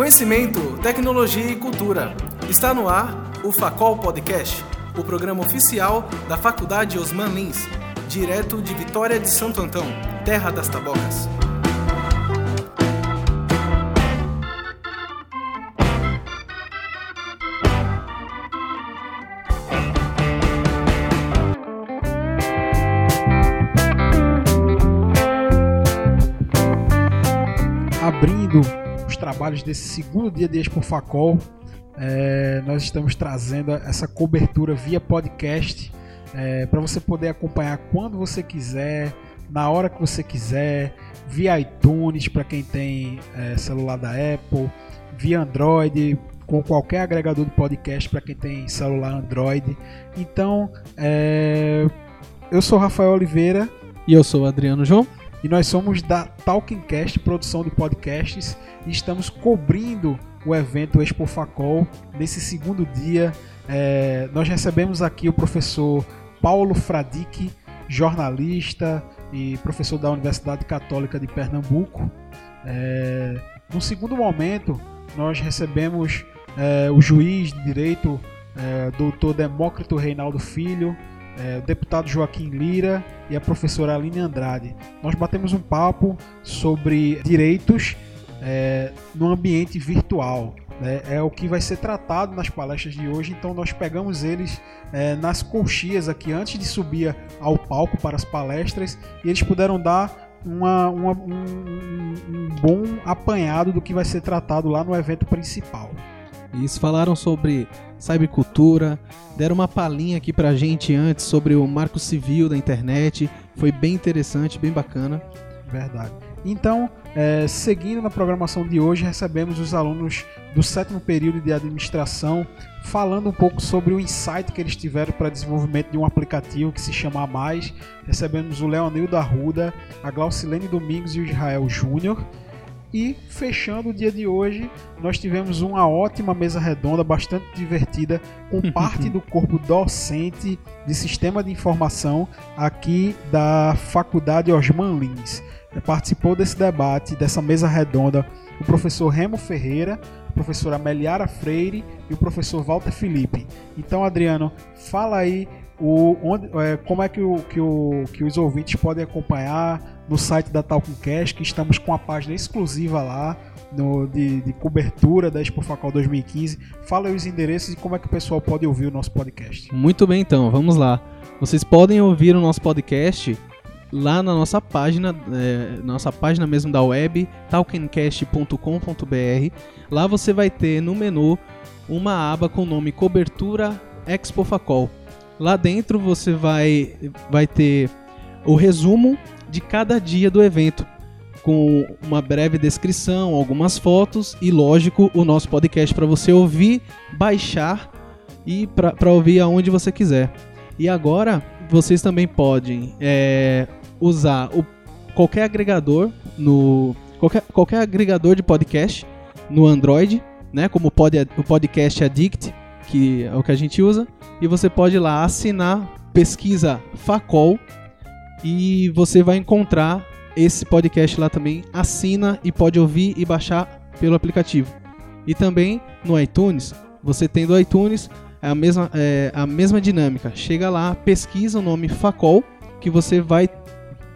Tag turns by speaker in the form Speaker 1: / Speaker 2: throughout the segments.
Speaker 1: Conhecimento, tecnologia e cultura. Está no ar o Facol Podcast, o programa oficial da Faculdade Osman Lins, direto de Vitória de Santo Antão, terra das tabocas.
Speaker 2: Trabalhos desse segundo dia de Expo Facol, é, nós estamos trazendo essa cobertura via podcast é, para você poder acompanhar quando você quiser, na hora que você quiser, via iTunes para quem tem é, celular da Apple, via Android, com qualquer agregador de podcast para quem tem celular Android. Então, é, eu sou Rafael Oliveira
Speaker 3: E eu sou Adriano João.
Speaker 2: E nós somos da Talkingcast, produção de podcasts, e estamos cobrindo o evento Expo Facol nesse segundo dia. É, nós recebemos aqui o professor Paulo Fradique, jornalista e professor da Universidade Católica de Pernambuco. É, no segundo momento, nós recebemos é, o juiz de direito, é, doutor Demócrito Reinaldo Filho, é, o deputado Joaquim Lira e a professora Aline Andrade. Nós batemos um papo sobre direitos é, no ambiente virtual. né? É o que vai ser tratado nas palestras de hoje, então nós pegamos eles é, nas colchias aqui antes de subir ao palco para as palestras e eles puderam dar uma- uma- um, um- um bom apanhado do que vai ser tratado lá no evento principal.
Speaker 3: Eles falaram sobre cybercultura, deram uma palhinha aqui pra gente antes sobre o marco civil da internet. Foi bem interessante, bem bacana.
Speaker 2: Verdade. Então, é, seguindo na programação de hoje, recebemos os alunos do sétimo período de administração falando um pouco sobre o insight que eles tiveram para desenvolvimento de um aplicativo que se chama Mais. Recebemos o Leonildo Arruda, a Glaucilene Domingos e o Israel Júnior. E fechando o dia de hoje, nós tivemos uma ótima mesa redonda, bastante divertida, com parte do corpo docente de sistema de informação aqui da Faculdade Osman Lins. Participou desse debate, dessa mesa redonda, o professor Remo Ferreira, a professora Meliara Freire e o professor Walter Felipe. Então, Adriano, fala aí o, onde, é, como é que, o, que, o, que os ouvintes podem acompanhar no site da Talkincast, que estamos com a página exclusiva lá no, de, de cobertura da Expo Facal 2015. Fala aí os endereços e como é que o pessoal pode ouvir o nosso podcast.
Speaker 3: Muito bem, então, vamos lá. Vocês podem ouvir o nosso podcast lá na nossa página, é, nossa página mesmo da web, talkencast.com.br. Lá você vai ter no menu uma aba com o nome Cobertura Expo Facol. Lá dentro você vai, vai ter o resumo de cada dia do evento, com uma breve descrição, algumas fotos e, lógico, o nosso podcast para você ouvir, baixar e para ouvir aonde você quiser. E agora vocês também podem é, usar o, qualquer agregador no qualquer, qualquer agregador de podcast no Android, né? Como pod, o podcast Addict, que é o que a gente usa, e você pode ir lá assinar, pesquisa Facol e você vai encontrar esse podcast lá também. Assina e pode ouvir e baixar pelo aplicativo. E também no iTunes, você tendo o iTunes, é a mesma, é a mesma dinâmica. Chega lá, pesquisa o nome Facol, que você vai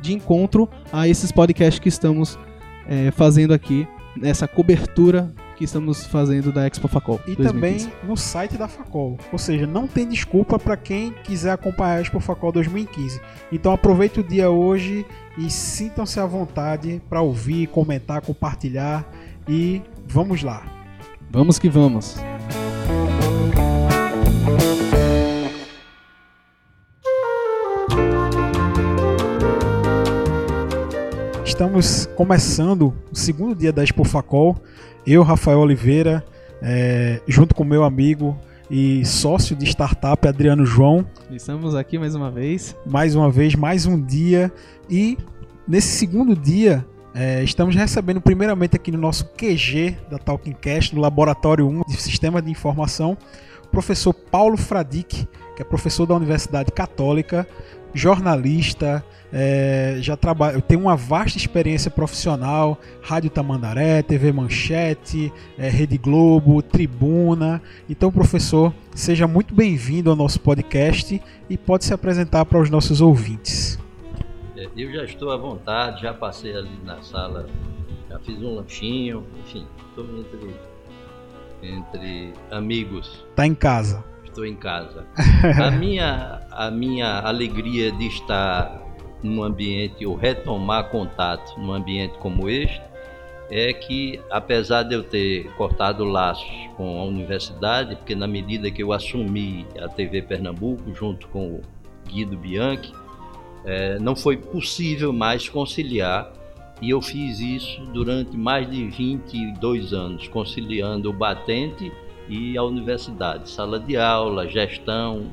Speaker 3: de encontro a esses podcasts que estamos é, fazendo aqui, nessa cobertura que estamos fazendo da Expo Facol.
Speaker 2: E
Speaker 3: 2015.
Speaker 2: também no site da Facol. Ou seja, não tem desculpa para quem quiser acompanhar a Expo Facol 2015. Então aproveite o dia hoje e sintam-se à vontade para ouvir, comentar, compartilhar e vamos lá.
Speaker 3: Vamos que vamos.
Speaker 2: Estamos começando o segundo dia da Expo Facol. Eu, Rafael Oliveira, é, junto com meu amigo e sócio de startup Adriano João,
Speaker 3: Estamos aqui mais uma vez.
Speaker 2: mais uma vez, mais um dia. E nesse segundo dia, é, estamos recebendo primeiramente aqui no nosso QG da Talking Cast, no Laboratório 1 de Sistema de Informação, o professor Paulo Fradique, que é professor da Universidade Católica, jornalista, é, já trabalha, tem uma vasta experiência profissional, Rádio Tamandaré, TV Manchete, é, Rede Globo, Tribuna. Então, professor, seja muito bem-vindo ao nosso podcast e pode se apresentar para os nossos ouvintes.
Speaker 4: É, eu já estou à vontade, já passei ali na sala, já fiz um lanchinho, enfim, estou entre, entre amigos.
Speaker 2: Está em casa
Speaker 4: estou em casa. a, minha, a minha alegria de estar num ambiente, ou retomar contato num ambiente como este, é que, apesar de eu ter cortado laços com a universidade, porque na medida que eu assumi a TV Pernambuco, junto com o Guido Bianchi, é, não foi possível mais conciliar e eu fiz isso durante mais de 22 anos, conciliando o batente e a universidade, sala de aula, gestão,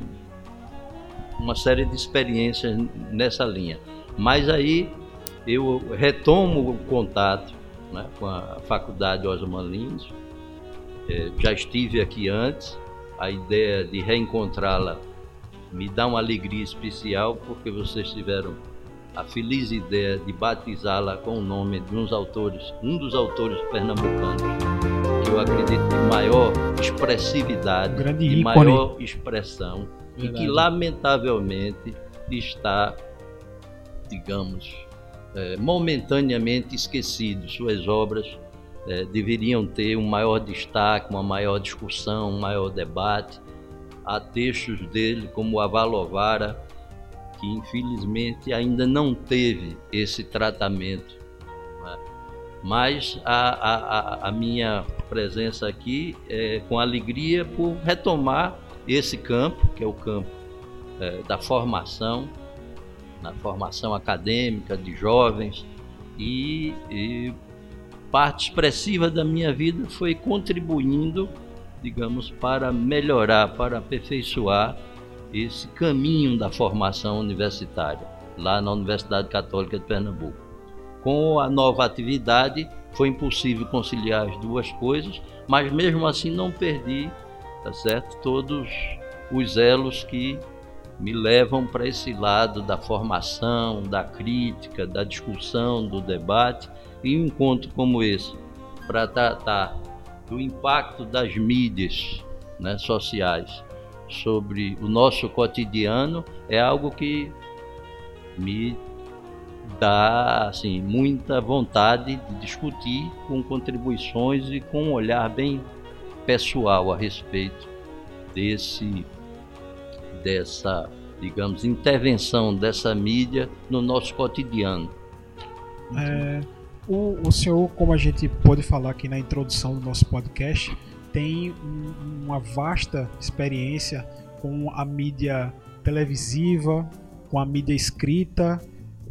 Speaker 4: uma série de experiências nessa linha. Mas aí eu retomo o contato né, com a Faculdade Osman Lins, é, já estive aqui antes, a ideia de reencontrá-la me dá uma alegria especial porque vocês tiveram a feliz ideia de batizá-la com o nome de uns autores, um dos autores pernambucanos acredito, de maior expressividade,
Speaker 2: Grande
Speaker 4: de maior expressão, Verdade. e que lamentavelmente está, digamos, é, momentaneamente esquecido. Suas obras é, deveriam ter um maior destaque, uma maior discussão, um maior debate. Há textos dele, como o Avalovara, que infelizmente ainda não teve esse tratamento mas a, a, a minha presença aqui é com alegria por retomar esse campo, que é o campo é, da formação, na formação acadêmica de jovens, e, e parte expressiva da minha vida foi contribuindo, digamos, para melhorar, para aperfeiçoar esse caminho da formação universitária, lá na Universidade Católica de Pernambuco. Com a nova atividade, foi impossível conciliar as duas coisas, mas mesmo assim não perdi, tá certo? Todos os elos que me levam para esse lado da formação, da crítica, da discussão, do debate, e um encontro como esse, para tratar do impacto das mídias né, sociais sobre o nosso cotidiano, é algo que me dá assim muita vontade de discutir com contribuições e com um olhar bem pessoal a respeito desse dessa digamos intervenção dessa mídia no nosso cotidiano.
Speaker 2: É, o, o senhor, como a gente pode falar aqui na introdução do nosso podcast, tem um, uma vasta experiência com a mídia televisiva, com a mídia escrita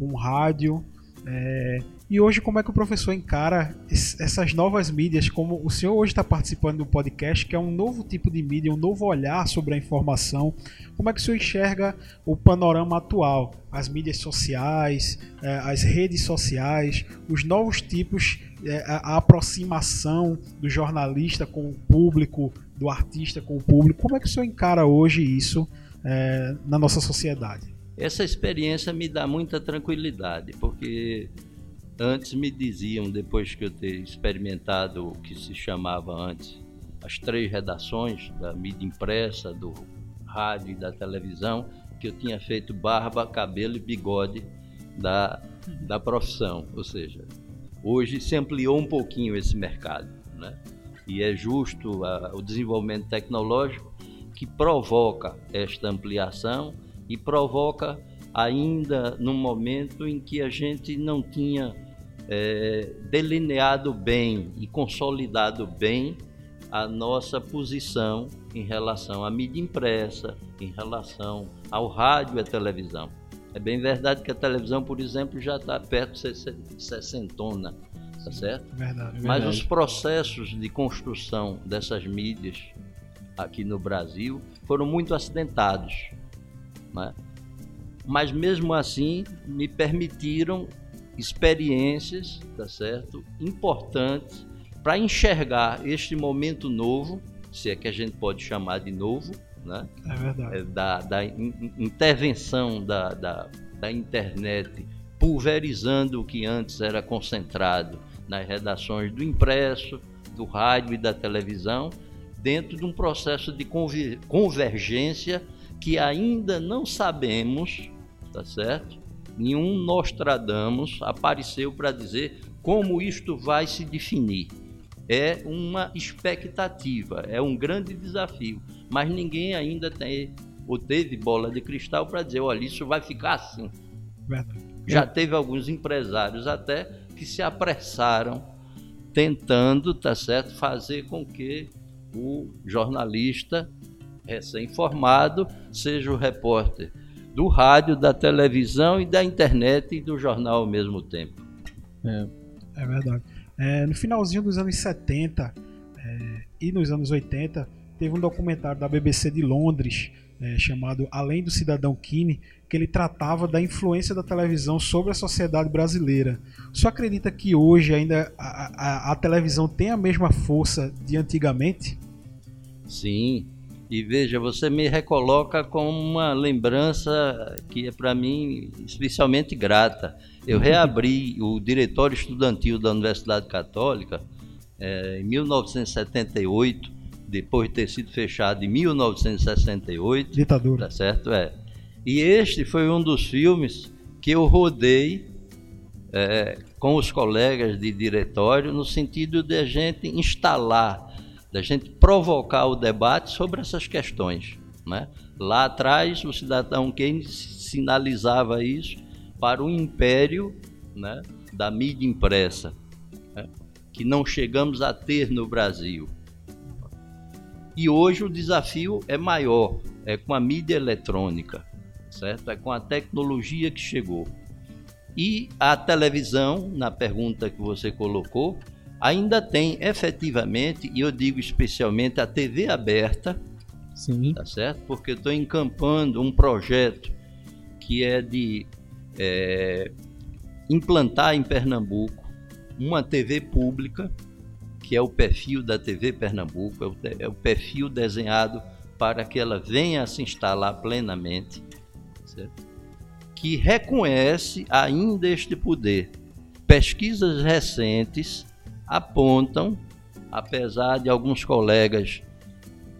Speaker 2: com rádio. É, e hoje, como é que o professor encara essas novas mídias? Como o senhor hoje está participando do podcast, que é um novo tipo de mídia, um novo olhar sobre a informação. Como é que o senhor enxerga o panorama atual? As mídias sociais, é, as redes sociais, os novos tipos, é, a aproximação do jornalista com o público, do artista com o público. Como é que o senhor encara hoje isso é, na nossa sociedade?
Speaker 4: Essa experiência me dá muita tranquilidade, porque antes me diziam, depois que eu ter experimentado o que se chamava antes as três redações da mídia impressa, do rádio e da televisão, que eu tinha feito barba, cabelo e bigode da, da profissão. Ou seja, hoje se ampliou um pouquinho esse mercado. Né? E é justo a, o desenvolvimento tecnológico que provoca esta ampliação e provoca ainda num momento em que a gente não tinha é, delineado bem e consolidado bem a nossa posição em relação à mídia impressa, em relação ao rádio e à televisão. É bem verdade que a televisão, por exemplo, já está perto de sessentona, tá certo?
Speaker 2: Verdade, verdade.
Speaker 4: Mas os processos de construção dessas mídias aqui no Brasil foram muito acidentados. Né? Mas mesmo assim me permitiram experiências, tá certo, importantes para enxergar este momento novo, se é que a gente pode chamar de novo, né?
Speaker 2: É verdade.
Speaker 4: da, da in- intervenção da, da, da internet pulverizando o que antes era concentrado nas redações do impresso, do rádio e da televisão, dentro de um processo de conver- convergência que ainda não sabemos, tá certo? Nenhum Nostradamus apareceu para dizer como isto vai se definir. É uma expectativa, é um grande desafio, mas ninguém ainda tem ou teve bola de cristal para dizer, olha, isso vai ficar assim.
Speaker 2: verdade.
Speaker 4: Já teve alguns empresários até que se apressaram tentando, tá certo, fazer com que o jornalista recém-formado seja o repórter do rádio, da televisão e da internet e do jornal ao mesmo tempo.
Speaker 2: É verdade. É, no finalzinho dos anos 70 é, e nos anos 80, teve um documentário da BBC de Londres é, chamado Além do Cidadão Kine, que ele tratava da influência da televisão sobre a sociedade brasileira. O senhor acredita que hoje ainda a, a- a televisão tem a mesma força de antigamente?
Speaker 4: Sim. E veja, você me recoloca com uma lembrança que é para mim especialmente grata. Eu reabri o Diretório Estudantil da Universidade Católica eh, em 1978, depois de ter sido fechado em 1968.
Speaker 2: Ditadura.
Speaker 4: Tá certo? É. E este foi um dos filmes que eu rodei é, com os colegas de diretório no sentido de a gente instalar, da gente provocar o debate sobre essas questões. Né? Lá atrás, o cidadão Keynes sinalizava isso para o império né, da mídia impressa, né, que não chegamos a ter no Brasil. E hoje o desafio é maior, é com a mídia eletrônica, certo? É com a tecnologia que chegou. E a televisão, na pergunta que você colocou, ainda tem efetivamente, e eu digo especialmente a TV aberta,
Speaker 3: Sim.
Speaker 4: tá certo? Porque estou encampando um projeto que é de é, implantar em Pernambuco uma TV pública, que é o perfil da TV Pernambuco, é o, é o perfil desenhado para que ela venha a se instalar plenamente, certo? que reconhece ainda este poder. Pesquisas recentes apontam, apesar de alguns colegas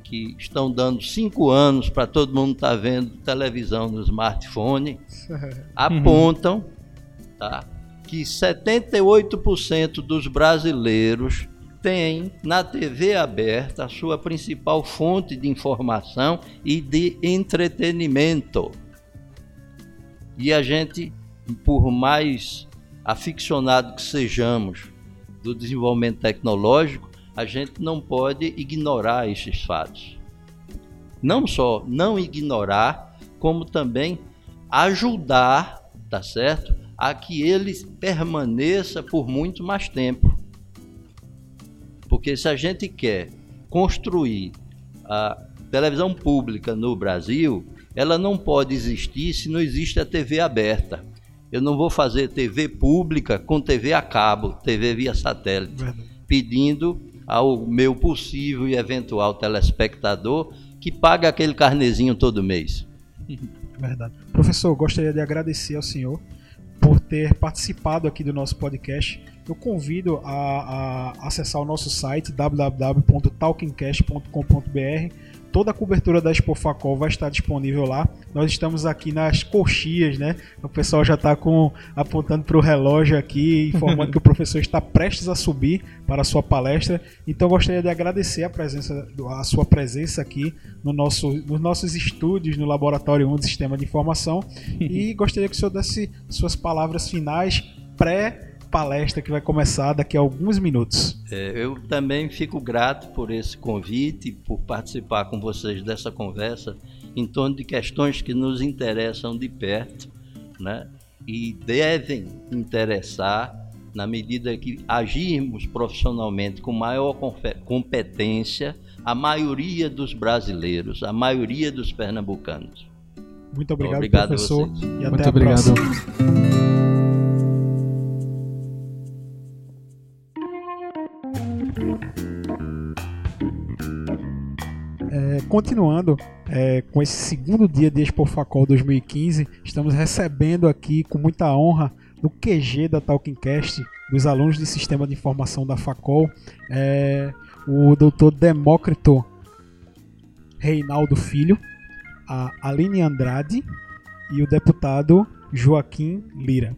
Speaker 4: que estão dando cinco anos para todo mundo estar vendo televisão no smartphone, apontam tá, que 78% dos brasileiros têm na TV aberta a sua principal fonte de informação e de entretenimento. E a gente, por mais aficionado que sejamos do desenvolvimento tecnológico, a gente não pode ignorar esses fatos. Não só não ignorar, como também ajudar, tá certo? A que ele permaneça por muito mais tempo. Porque se a gente quer construir a televisão pública no Brasil, ela não pode existir se não existe a TV aberta. Eu não vou fazer TV pública com TV a cabo, TV via satélite,
Speaker 2: Verdade.
Speaker 4: pedindo ao meu possível e eventual telespectador que pague aquele carnezinho todo mês.
Speaker 2: Verdade. Professor, gostaria de agradecer ao senhor por ter participado aqui do nosso podcast. Eu convido a, a acessar o nosso site www.talkingcast.com.br. Toda a cobertura da Expo Facol vai estar disponível lá. Nós estamos aqui nas coxias, né? O pessoal já está com, apontando para o relógio aqui, informando que o professor está prestes a subir para a sua palestra. Então eu gostaria de agradecer a, presença, a sua presença aqui no nosso, nos nossos estúdios no Laboratório 1 do Sistema de Informação. e gostaria que o senhor desse suas palavras finais pré-palestra que vai começar daqui a alguns minutos.
Speaker 4: É, eu também fico grato por esse convite, por participar com vocês dessa conversa em torno de questões que nos interessam de perto, né? E devem interessar na medida que agirmos profissionalmente com maior competência a maioria dos brasileiros, a maioria dos pernambucanos.
Speaker 2: Muito obrigado,
Speaker 4: Obrigado a
Speaker 2: professor.
Speaker 4: vocês.
Speaker 2: E até
Speaker 3: Muito
Speaker 2: a
Speaker 3: obrigado.
Speaker 2: próxima. Continuando é, com esse segundo dia de Expo Facol 2015, estamos recebendo aqui com muita honra no QG da Talkincast, dos alunos de Sistema de Informação da Facol, é, o doutor Demócrito Reinaldo Filho, a Aline Andrade e o deputado Joaquim Lira.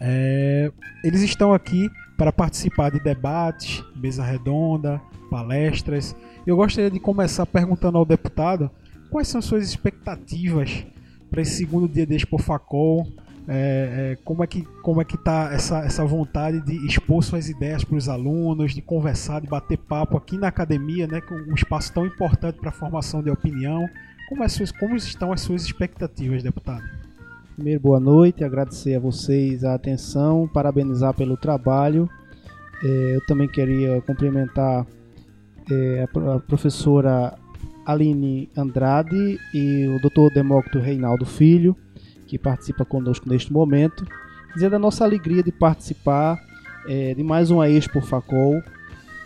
Speaker 2: É, eles estão aqui para participar de debates, mesa redonda, palestras. Eu gostaria de começar perguntando ao deputado quais são suas expectativas para esse segundo dia de Expo Facol, é, é, como é que como é que tá essa, essa vontade de expor suas ideias para os alunos, de conversar, de bater papo aqui na academia, né, com um espaço tão importante para a formação de opinião. Como, é suas, como estão as suas expectativas, deputado?
Speaker 5: Primeiro, boa noite, agradecer a vocês a atenção, parabenizar pelo trabalho. É, eu também queria cumprimentar é, a professora Aline Andrade e o Dr. Demócrito Reinaldo Filho, que participa conosco neste momento. Dizer da nossa alegria de participar é, de mais uma Expo Facol.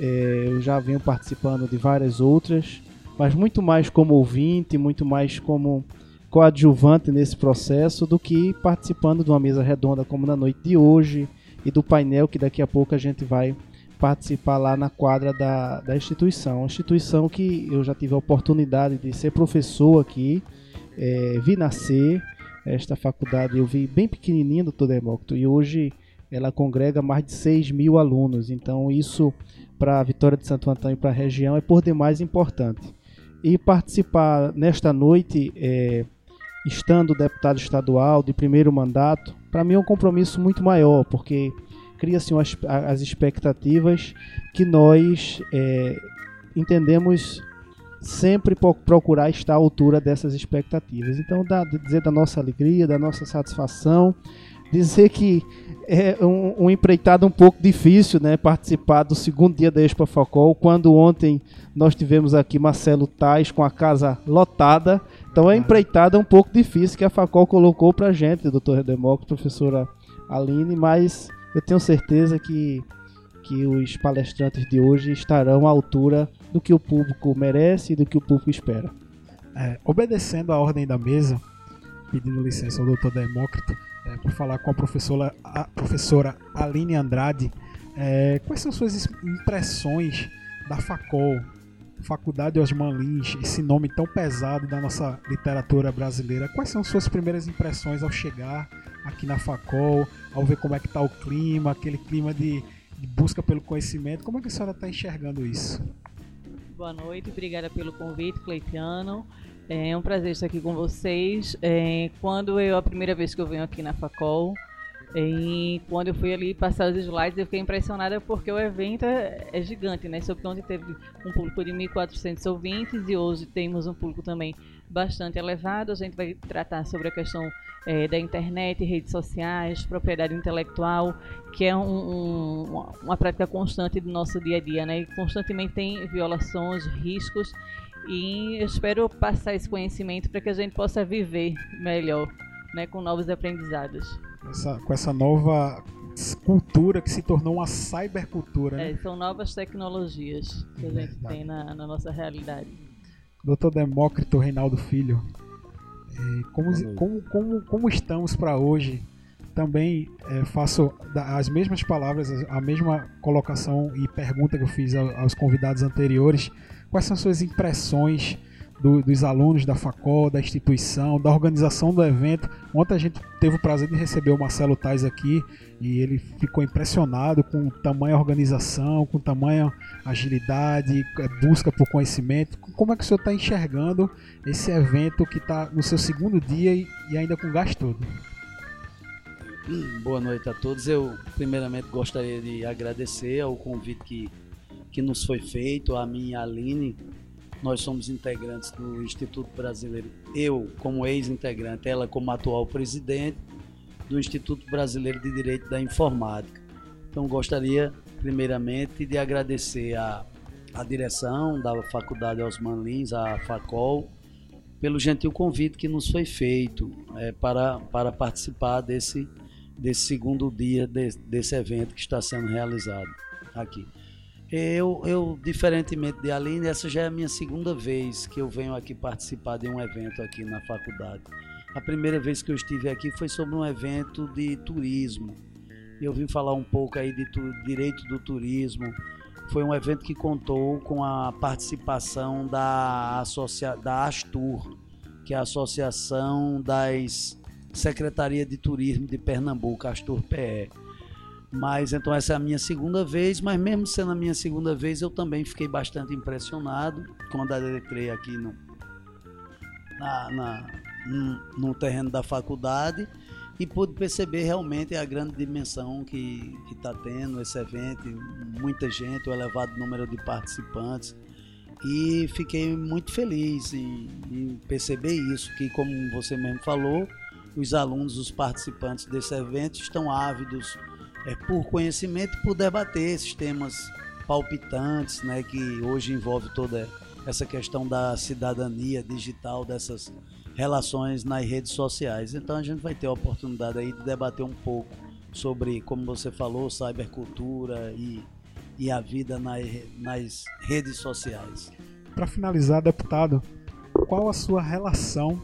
Speaker 5: É, eu já venho participando de várias outras, mas muito mais como ouvinte, muito mais como coadjuvante nesse processo do que participando de uma mesa redonda como na noite de hoje e do painel que daqui a pouco a gente vai participar lá na quadra da, da instituição. Uma instituição que eu já tive a oportunidade de ser professor aqui, é, vi nascer, esta faculdade eu vi bem pequenininha, doutor Demócrito, e hoje ela congrega mais de 6 mil alunos. Então isso para a Vitória de Santo Antônio e para a região é por demais importante. E participar nesta noite, é, estando deputado estadual de primeiro mandato, para mim é um compromisso muito maior, porque cria-se as, as expectativas que nós é, entendemos sempre procurar estar à altura dessas expectativas. Então, dá, dizer da nossa alegria, da nossa satisfação, dizer que é um, um empreitado um pouco difícil, né, participar do segundo dia da Expo Facol, quando ontem nós tivemos aqui Marcelo Tais com a casa lotada. Então, é empreitada um pouco difícil que a Facol colocou para gente, doutor Redemócrito, professora Aline, mas eu tenho certeza que que os palestrantes de hoje estarão à altura do que o público merece e do que o público espera.
Speaker 2: É, obedecendo a ordem da mesa, pedindo licença ao doutor Demócrito, é, por falar com a professora, a professora Aline Andrade, é, quais são suas impressões da FACOL, Faculdade Osman Lins, esse nome tão pesado da nossa literatura brasileira? Quais são suas primeiras impressões ao chegar aqui na FACOL, ao ver como é que está o clima, aquele clima de de busca pelo conhecimento. Como é que a senhora está enxergando isso?
Speaker 6: Boa noite, obrigada pelo convite, Cleitiano. É um prazer estar aqui com vocês. É, quando eu a primeira vez que eu venho aqui na Facol, e quando eu fui ali passar os slides, eu fiquei impressionada porque o evento é, é gigante, né? Sobre ontem teve um público de 1.400 ouvintes e hoje temos um público também bastante elevado. A gente vai tratar sobre a questão é, da internet, redes sociais, propriedade intelectual, que é um, um, uma prática constante do nosso dia a dia, né? E constantemente tem violações, riscos e eu espero passar esse conhecimento para que a gente possa viver melhor, né? Com novos aprendizados
Speaker 2: essa, com essa nova cultura que se tornou uma cybercultura. Né?
Speaker 6: É, são novas tecnologias que a gente tem na, na, nossa realidade.
Speaker 2: Doutor Demócrito Reinaldo Filho, como, como, como, como estamos para hoje? Também é, faço as mesmas palavras, a mesma colocação e pergunta que eu fiz aos convidados anteriores. Quais são suas impressões do, dos alunos da FACOL, da instituição, da organização do evento. Ontem a gente teve o prazer de receber o Marcelo Tais aqui e ele ficou impressionado com tamanha organização, com tamanha agilidade, é, busca por conhecimento. Como é que o senhor está enxergando esse evento que está no seu segundo dia e, e ainda com gás todo?
Speaker 7: Boa noite a todos. Eu, primeiramente, gostaria de agradecer ao convite que, que nos foi feito, a mim e a Aline, nós somos integrantes do Instituto Brasileiro, eu como ex-integrante, ela como atual presidente do Instituto Brasileiro de Direito da Informática. Então gostaria primeiramente de agradecer a, a direção da Faculdade Osman Lins, a FACOL, pelo gentil convite que nos foi feito é, para, para participar desse, desse segundo dia de, desse evento que está sendo realizado aqui. Eu, eu, diferentemente de Aline, essa já é a minha segunda vez que eu venho aqui participar de um evento aqui na faculdade. A primeira vez que eu estive aqui foi sobre um evento de turismo. Eu vim falar um pouco aí de tu, direito do turismo. Foi um evento que contou com a participação da, associa, da Astur, que é a Associação das Secretaria de Turismo de Pernambuco, Astur PE. Mas então essa é a minha segunda vez, mas mesmo sendo a minha segunda vez, eu também fiquei bastante impressionado quando entrei aqui no, na, na, no, no terreno da faculdade e pude perceber realmente a grande dimensão que está tendo esse evento, muita gente, o elevado número de participantes. E fiquei muito feliz em, em perceber isso, que como você mesmo falou, os alunos, os participantes desse evento estão ávidos é, por conhecimento e por debater esses temas palpitantes, né, que hoje envolve toda essa questão da cidadania digital, dessas relações nas redes sociais. Então a gente vai ter a oportunidade aí de debater um pouco sobre, como você falou, cybercultura e, e a vida nas, nas redes sociais.
Speaker 2: Para finalizar, deputado, qual a sua relação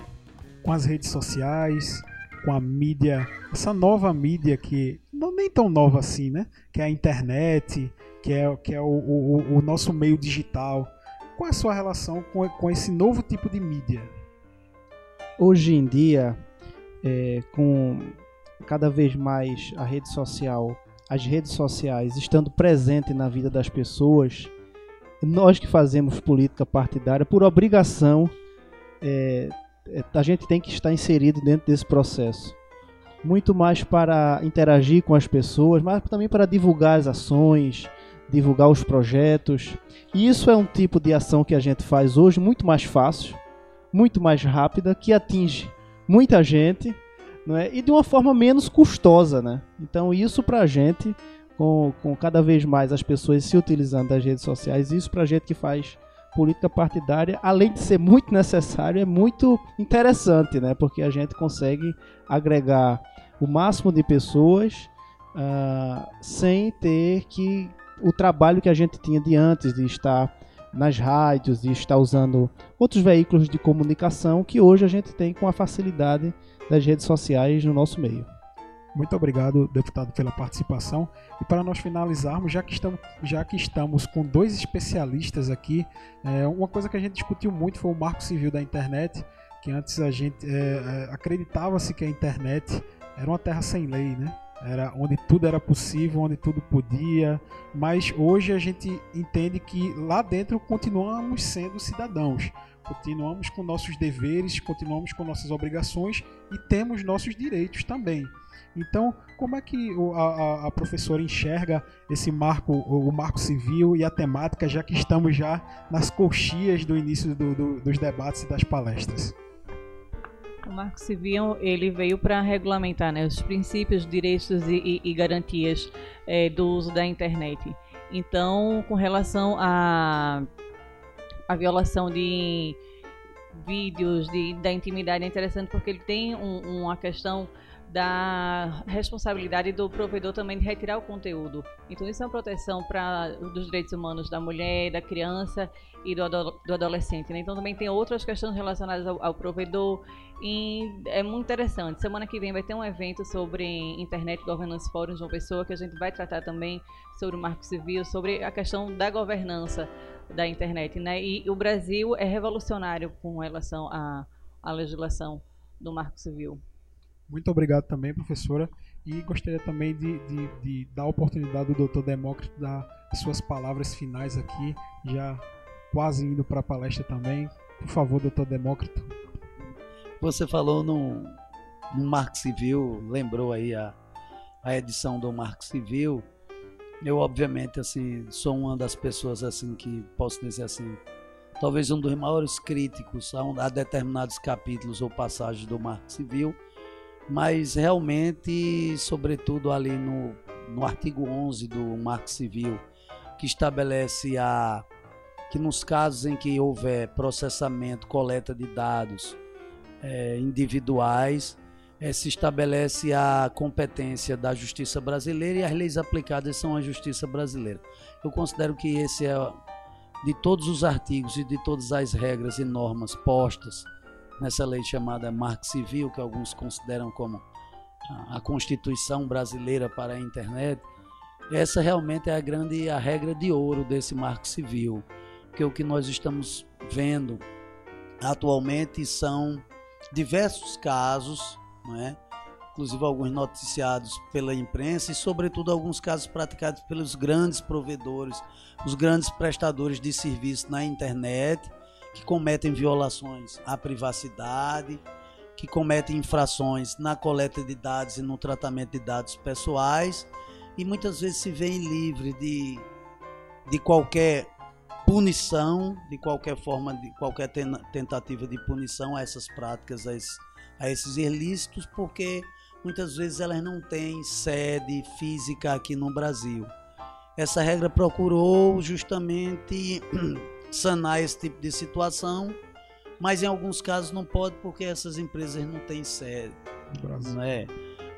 Speaker 2: com as redes sociais, com a mídia, essa nova mídia que não nem tão nova assim, né? Que é a internet, que é, que é o, o, o nosso meio digital. Qual é a sua relação com, com esse novo tipo de mídia?
Speaker 5: Hoje em dia, é, com cada vez mais a rede social, as redes sociais estando presentes na vida das pessoas, nós que fazemos política partidária, por obrigação, é, é a gente tem que estar inserido dentro desse processo muito mais para interagir com as pessoas, mas também para divulgar as ações, divulgar os projetos. E isso é um tipo de ação que a gente faz hoje muito mais fácil, muito mais rápida, que atinge muita gente não é? e de uma forma menos custosa. Né? Então, isso para a gente, com, com cada vez mais as pessoas se utilizando das redes sociais, isso para a gente que faz política partidária, além de ser muito necessário, é muito interessante, né? porque a gente consegue agregar o máximo de pessoas uh, sem ter que o trabalho que a gente tinha de antes de estar nas rádios, de estar usando outros veículos de comunicação que hoje a gente tem com a facilidade das redes sociais no nosso meio.
Speaker 2: Muito obrigado, deputado, pela participação. E para nós finalizarmos, já que estamos, já que estamos com dois especialistas aqui, é, uma coisa que a gente discutiu muito foi o marco civil da internet, que antes a gente é, é acreditava-se que a internet era uma terra sem lei, né? Era onde tudo era possível, onde tudo podia, mas hoje a gente entende que lá dentro continuamos sendo cidadãos, continuamos com nossos deveres, continuamos com nossas obrigações e temos nossos direitos também. Então, como é que a, a, professora enxerga esse marco, o marco civil e a temática, já que estamos já nas coxias do início do, do, dos debates e das palestras?
Speaker 6: O Marco Civil ele veio para regulamentar né, os princípios, direitos e, e, e garantias é, do uso da internet. Então, com relação à a, a, violação de vídeos, de, da intimidade, é interessante porque ele tem um, uma questão da responsabilidade do provedor também de retirar o conteúdo. Então isso é uma proteção para dos direitos humanos da mulher, da criança e do, do adolescente. Né? Então também tem outras questões relacionadas ao, ao, provedor e é muito interessante. Semana que vem vai ter um evento sobre internet governance fórum de uma pessoa que a gente vai tratar também sobre o marco civil, sobre a questão da governança da internet, né? E o Brasil é revolucionário com relação à, à legislação do marco civil.
Speaker 2: Muito obrigado também, professora. E gostaria também de, de, de dar a oportunidade do doutor Demócrito dar suas palavras finais aqui, já quase indo para a palestra também. Por favor, doutor Demócrito.
Speaker 7: Você falou no, Marco Civil, lembrou aí a, a edição do Marco Civil. Eu, obviamente, assim, sou uma das pessoas assim que posso dizer assim, talvez um dos maiores críticos a, a determinados capítulos ou passagens do Marco Civil mas realmente, sobretudo ali no, no artigo 11 do Marco Civil, que estabelece a que nos casos em que houver processamento, coleta de dados é, individuais, é, se estabelece a competência da justiça brasileira e as leis aplicadas são a justiça brasileira. Eu considero que esse é, de todos os artigos e de todas as regras e normas postas nessa lei chamada Marco Civil, que alguns consideram como a Constituição brasileira para a internet, essa realmente é a grande a regra de ouro desse Marco Civil, porque o que nós estamos vendo atualmente são diversos casos, é? inclusive alguns noticiados pela imprensa e, sobretudo, alguns casos praticados pelos grandes provedores, os grandes prestadores de serviço na internet, que cometem violações à privacidade, que cometem infrações na coleta de dados e no tratamento de dados pessoais e muitas vezes se veem livre de, de qualquer punição, de qualquer forma, de qualquer tentativa de punição a essas práticas, a esses, a esses ilícitos, porque muitas vezes elas não têm sede física aqui no Brasil. Essa regra procurou justamente sanar esse tipo de situação, mas em alguns casos não pode porque essas empresas não têm sede. Não é?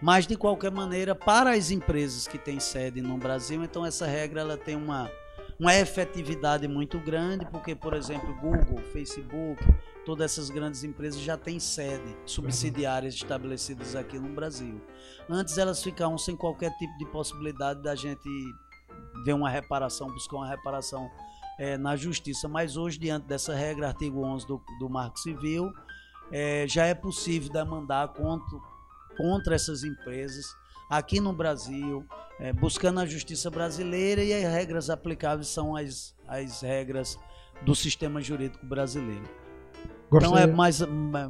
Speaker 7: Mas de qualquer maneira, para as empresas que têm sede no Brasil, então essa regra ela tem uma uma efetividade muito grande, porque, por exemplo, Google, Facebook, todas essas grandes empresas já têm sede, subsidiárias estabelecidas aqui no Brasil. Antes elas ficavam sem qualquer tipo de possibilidade da gente ver uma reparação, buscar uma reparação é, na justiça. Mas hoje, diante dessa regra, artigo 11 do, do Marco Civil, é, já é possível demandar contra, contra essas empresas aqui no Brasil, é, buscando a justiça brasileira e as regras aplicáveis são as, as regras do sistema jurídico brasileiro. Então é mais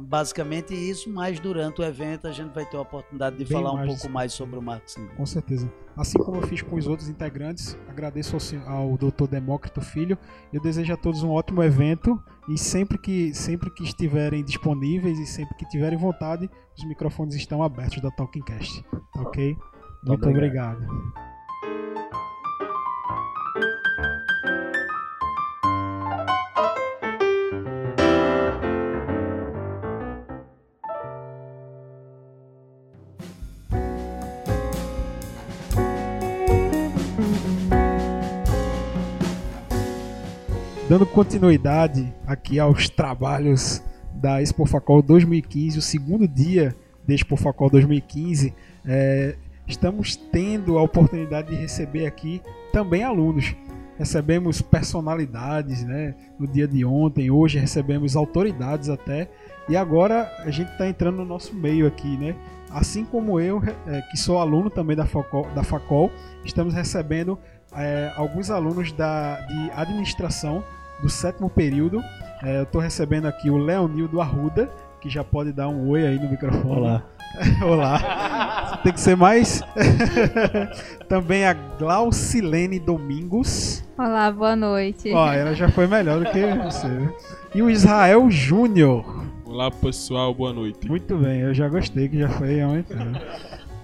Speaker 7: basicamente isso, mas durante o evento a gente vai ter a oportunidade de Bem falar um pouco mais sobre o Marco Civil.
Speaker 2: Com certeza. Assim como eu fiz com os outros integrantes, agradeço ao, ao Dr. Demócrito Filho. Eu desejo a todos um ótimo evento e sempre que, sempre que estiverem disponíveis e sempre que tiverem vontade, os microfones estão abertos da Talking Cast. Tá ok? Muito obrigado. obrigado. Dando continuidade aqui aos trabalhos da Expo Facol 2015, o segundo dia da Expo Facol 2015, é, estamos tendo a oportunidade de receber aqui também alunos. Recebemos personalidades, né? No dia de ontem, hoje recebemos autoridades até, e agora a gente está entrando no nosso meio aqui, né? Assim como eu, é, que sou aluno também da Facol, da Facol estamos recebendo é, alguns alunos da, de administração do sétimo período. É, eu estou recebendo aqui o Leonildo Arruda, que já pode dar um oi aí no microfone.
Speaker 8: Olá.
Speaker 2: Olá. Tem que ser mais. Também a Glaucilene Domingos.
Speaker 9: Olá, boa noite.
Speaker 2: Ó, ela já foi melhor do que você. E o Israel Júnior.
Speaker 10: Olá, pessoal, boa noite.
Speaker 2: Muito bem, eu já gostei que já foi aumentando.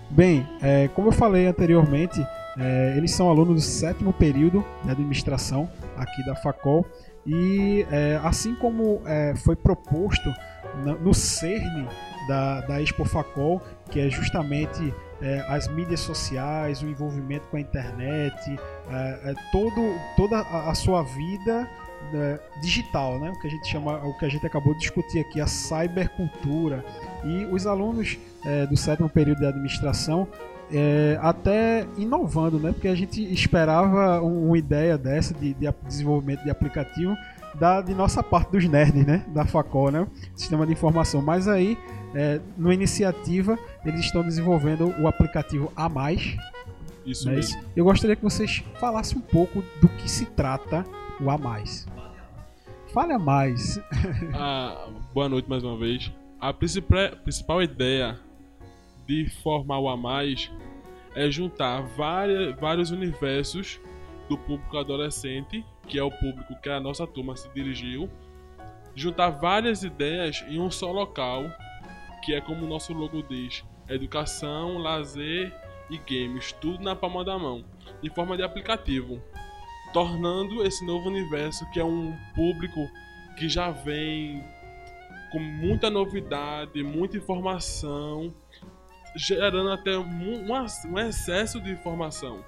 Speaker 2: Bem, é, como eu falei anteriormente, é, eles são alunos do sétimo período de administração aqui da Facol e é, assim como é, foi proposto no cerne da, da Expo Facol, que é justamente é, as mídias sociais, o envolvimento com a internet, é, é, todo, toda a, sua vida né, digital, né? o que a gente chama, o que a gente acabou de discutir aqui, a cybercultura. E os alunos é, do sétimo período de administração é, até inovando, né? Porque a gente esperava uma ideia dessa de, de desenvolvimento de aplicativo da de nossa parte dos nerds, né? Da Facol, né? Sistema de informação. Mas aí, é, numa iniciativa, eles estão desenvolvendo o aplicativo A Mais.
Speaker 10: Isso né? mesmo.
Speaker 2: Eu gostaria que vocês falassem um pouco do que se trata o A Mais. Fale a mais.
Speaker 10: Ah, boa noite mais uma vez. A principal ideia de formar o A Mais é juntar várias, vários universos do público adolescente, que é o público que a nossa turma se dirigiu, juntar várias ideias em um só local, que é como o nosso logo diz: educação, lazer e games, tudo na palma da mão, em forma de aplicativo, tornando esse novo universo que é um público que já vem com muita novidade, muita informação gerando até um, um excesso de informação.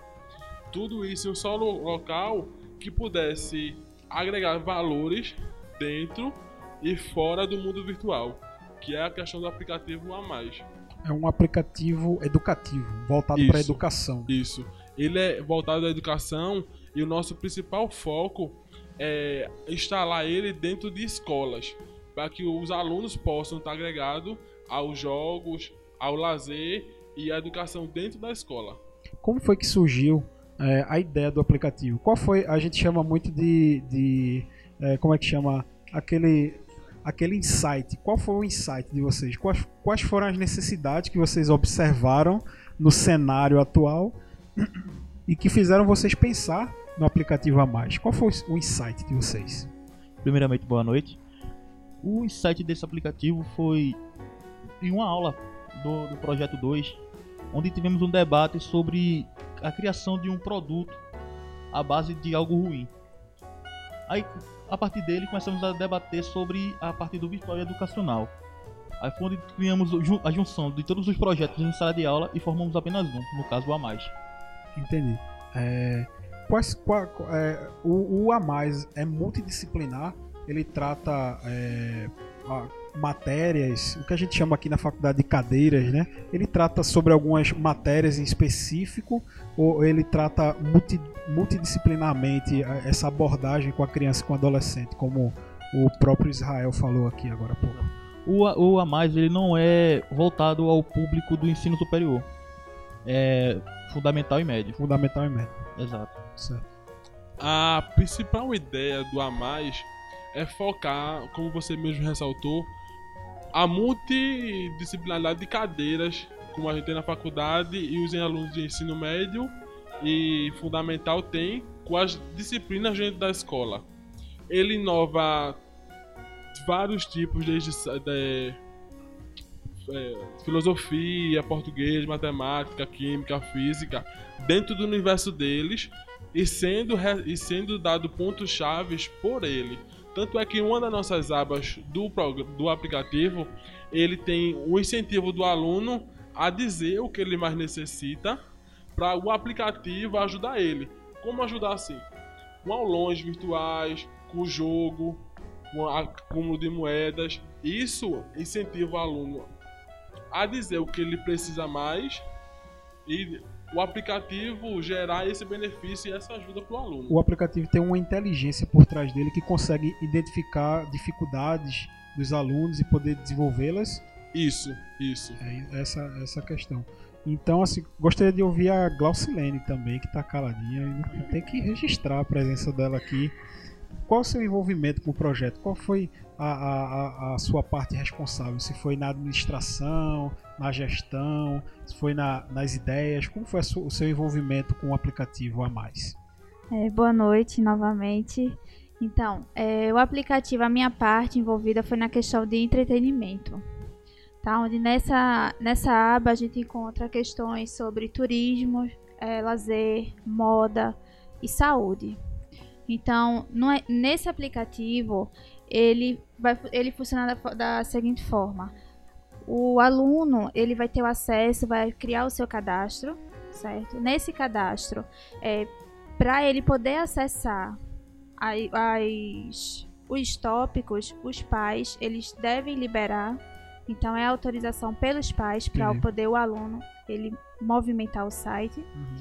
Speaker 10: Tudo isso em um só local que pudesse agregar valores dentro e fora do mundo virtual, que é a questão do aplicativo a mais.
Speaker 2: É um aplicativo educativo, voltado para a educação.
Speaker 10: Isso. Ele é voltado à educação e o nosso principal foco é instalar ele dentro de escolas, para que os alunos possam estar agregados aos jogos, ao lazer e à educação dentro da escola.
Speaker 2: Como foi que surgiu é, a ideia do aplicativo? Qual foi? A gente chama muito de, de é, como é que chama aquele aquele insight. Qual foi o insight de vocês? Quais, quais foram as necessidades que vocês observaram no cenário atual e que fizeram vocês pensar no aplicativo a mais? Qual foi o insight de vocês?
Speaker 8: Primeiramente, boa noite. O insight desse aplicativo foi em uma aula do, do projeto 2, onde tivemos um debate sobre a criação de um produto à base de algo ruim. Aí, a partir dele, começamos a debater sobre a parte do virtual educacional. Aí foi onde criamos a junção de todos os projetos em sala de aula e formamos apenas um, no caso o A Mais.
Speaker 2: Entendi. É, quais, qual, é, o, o A Mais é multidisciplinar, ele trata é, a, matérias, o que a gente chama aqui na faculdade de cadeiras, né? Ele trata sobre algumas matérias em específico ou ele trata multi, multidisciplinarmente essa abordagem com a criança e com o adolescente, como o próprio Israel falou aqui agora há pouco?
Speaker 8: O, o A Mais ele não é voltado ao público do ensino superior. É fundamental e médio.
Speaker 2: Fundamental e médio.
Speaker 8: Exato.
Speaker 2: Certo.
Speaker 10: A principal ideia do A Mais é focar, como você mesmo ressaltou, a multidisciplinaridade de cadeiras, como a gente tem na faculdade e os alunos de ensino médio e fundamental tem com as disciplinas dentro da escola. Ele inova vários tipos, desde de, é, filosofia, português, matemática, química, física, dentro do universo deles e sendo, e sendo dado pontos chaves por ele. Tanto é que uma das nossas abas do, do aplicativo, ele tem o incentivo do aluno a dizer o que ele mais necessita para o aplicativo ajudar ele. Como ajudar assim? Com aulões virtuais, com jogo, com acúmulo de moedas. Isso incentiva o aluno a dizer o que ele precisa mais e o aplicativo gerar esse benefício e essa ajuda para o aluno.
Speaker 2: O aplicativo tem uma inteligência por trás dele que consegue identificar dificuldades dos alunos e poder desenvolvê-las.
Speaker 10: Isso, isso.
Speaker 2: É essa essa questão. Então, assim, gostaria de ouvir a Glaucilene também, que está caladinha. Tem que registrar a presença dela aqui. Qual o seu envolvimento com o projeto? Qual foi a, a, a sua parte responsável? Se foi na administração, na gestão, se foi na, nas ideias? Como foi o seu envolvimento com o aplicativo a mais?
Speaker 9: É, boa noite novamente. Então, é, o aplicativo, a minha parte envolvida foi na questão de entretenimento. Tá? Onde nessa, nessa aba a gente encontra questões sobre turismo, é, lazer, moda e saúde. Então, é, nesse aplicativo, ele, vai, ele funciona da, da seguinte forma o aluno ele vai ter o acesso, vai criar o seu cadastro, certo? Nesse cadastro, é, para ele poder acessar as, os tópicos, os pais eles devem liberar. Então é autorização pelos pais para uhum. poder o aluno ele movimentar o site, uhum.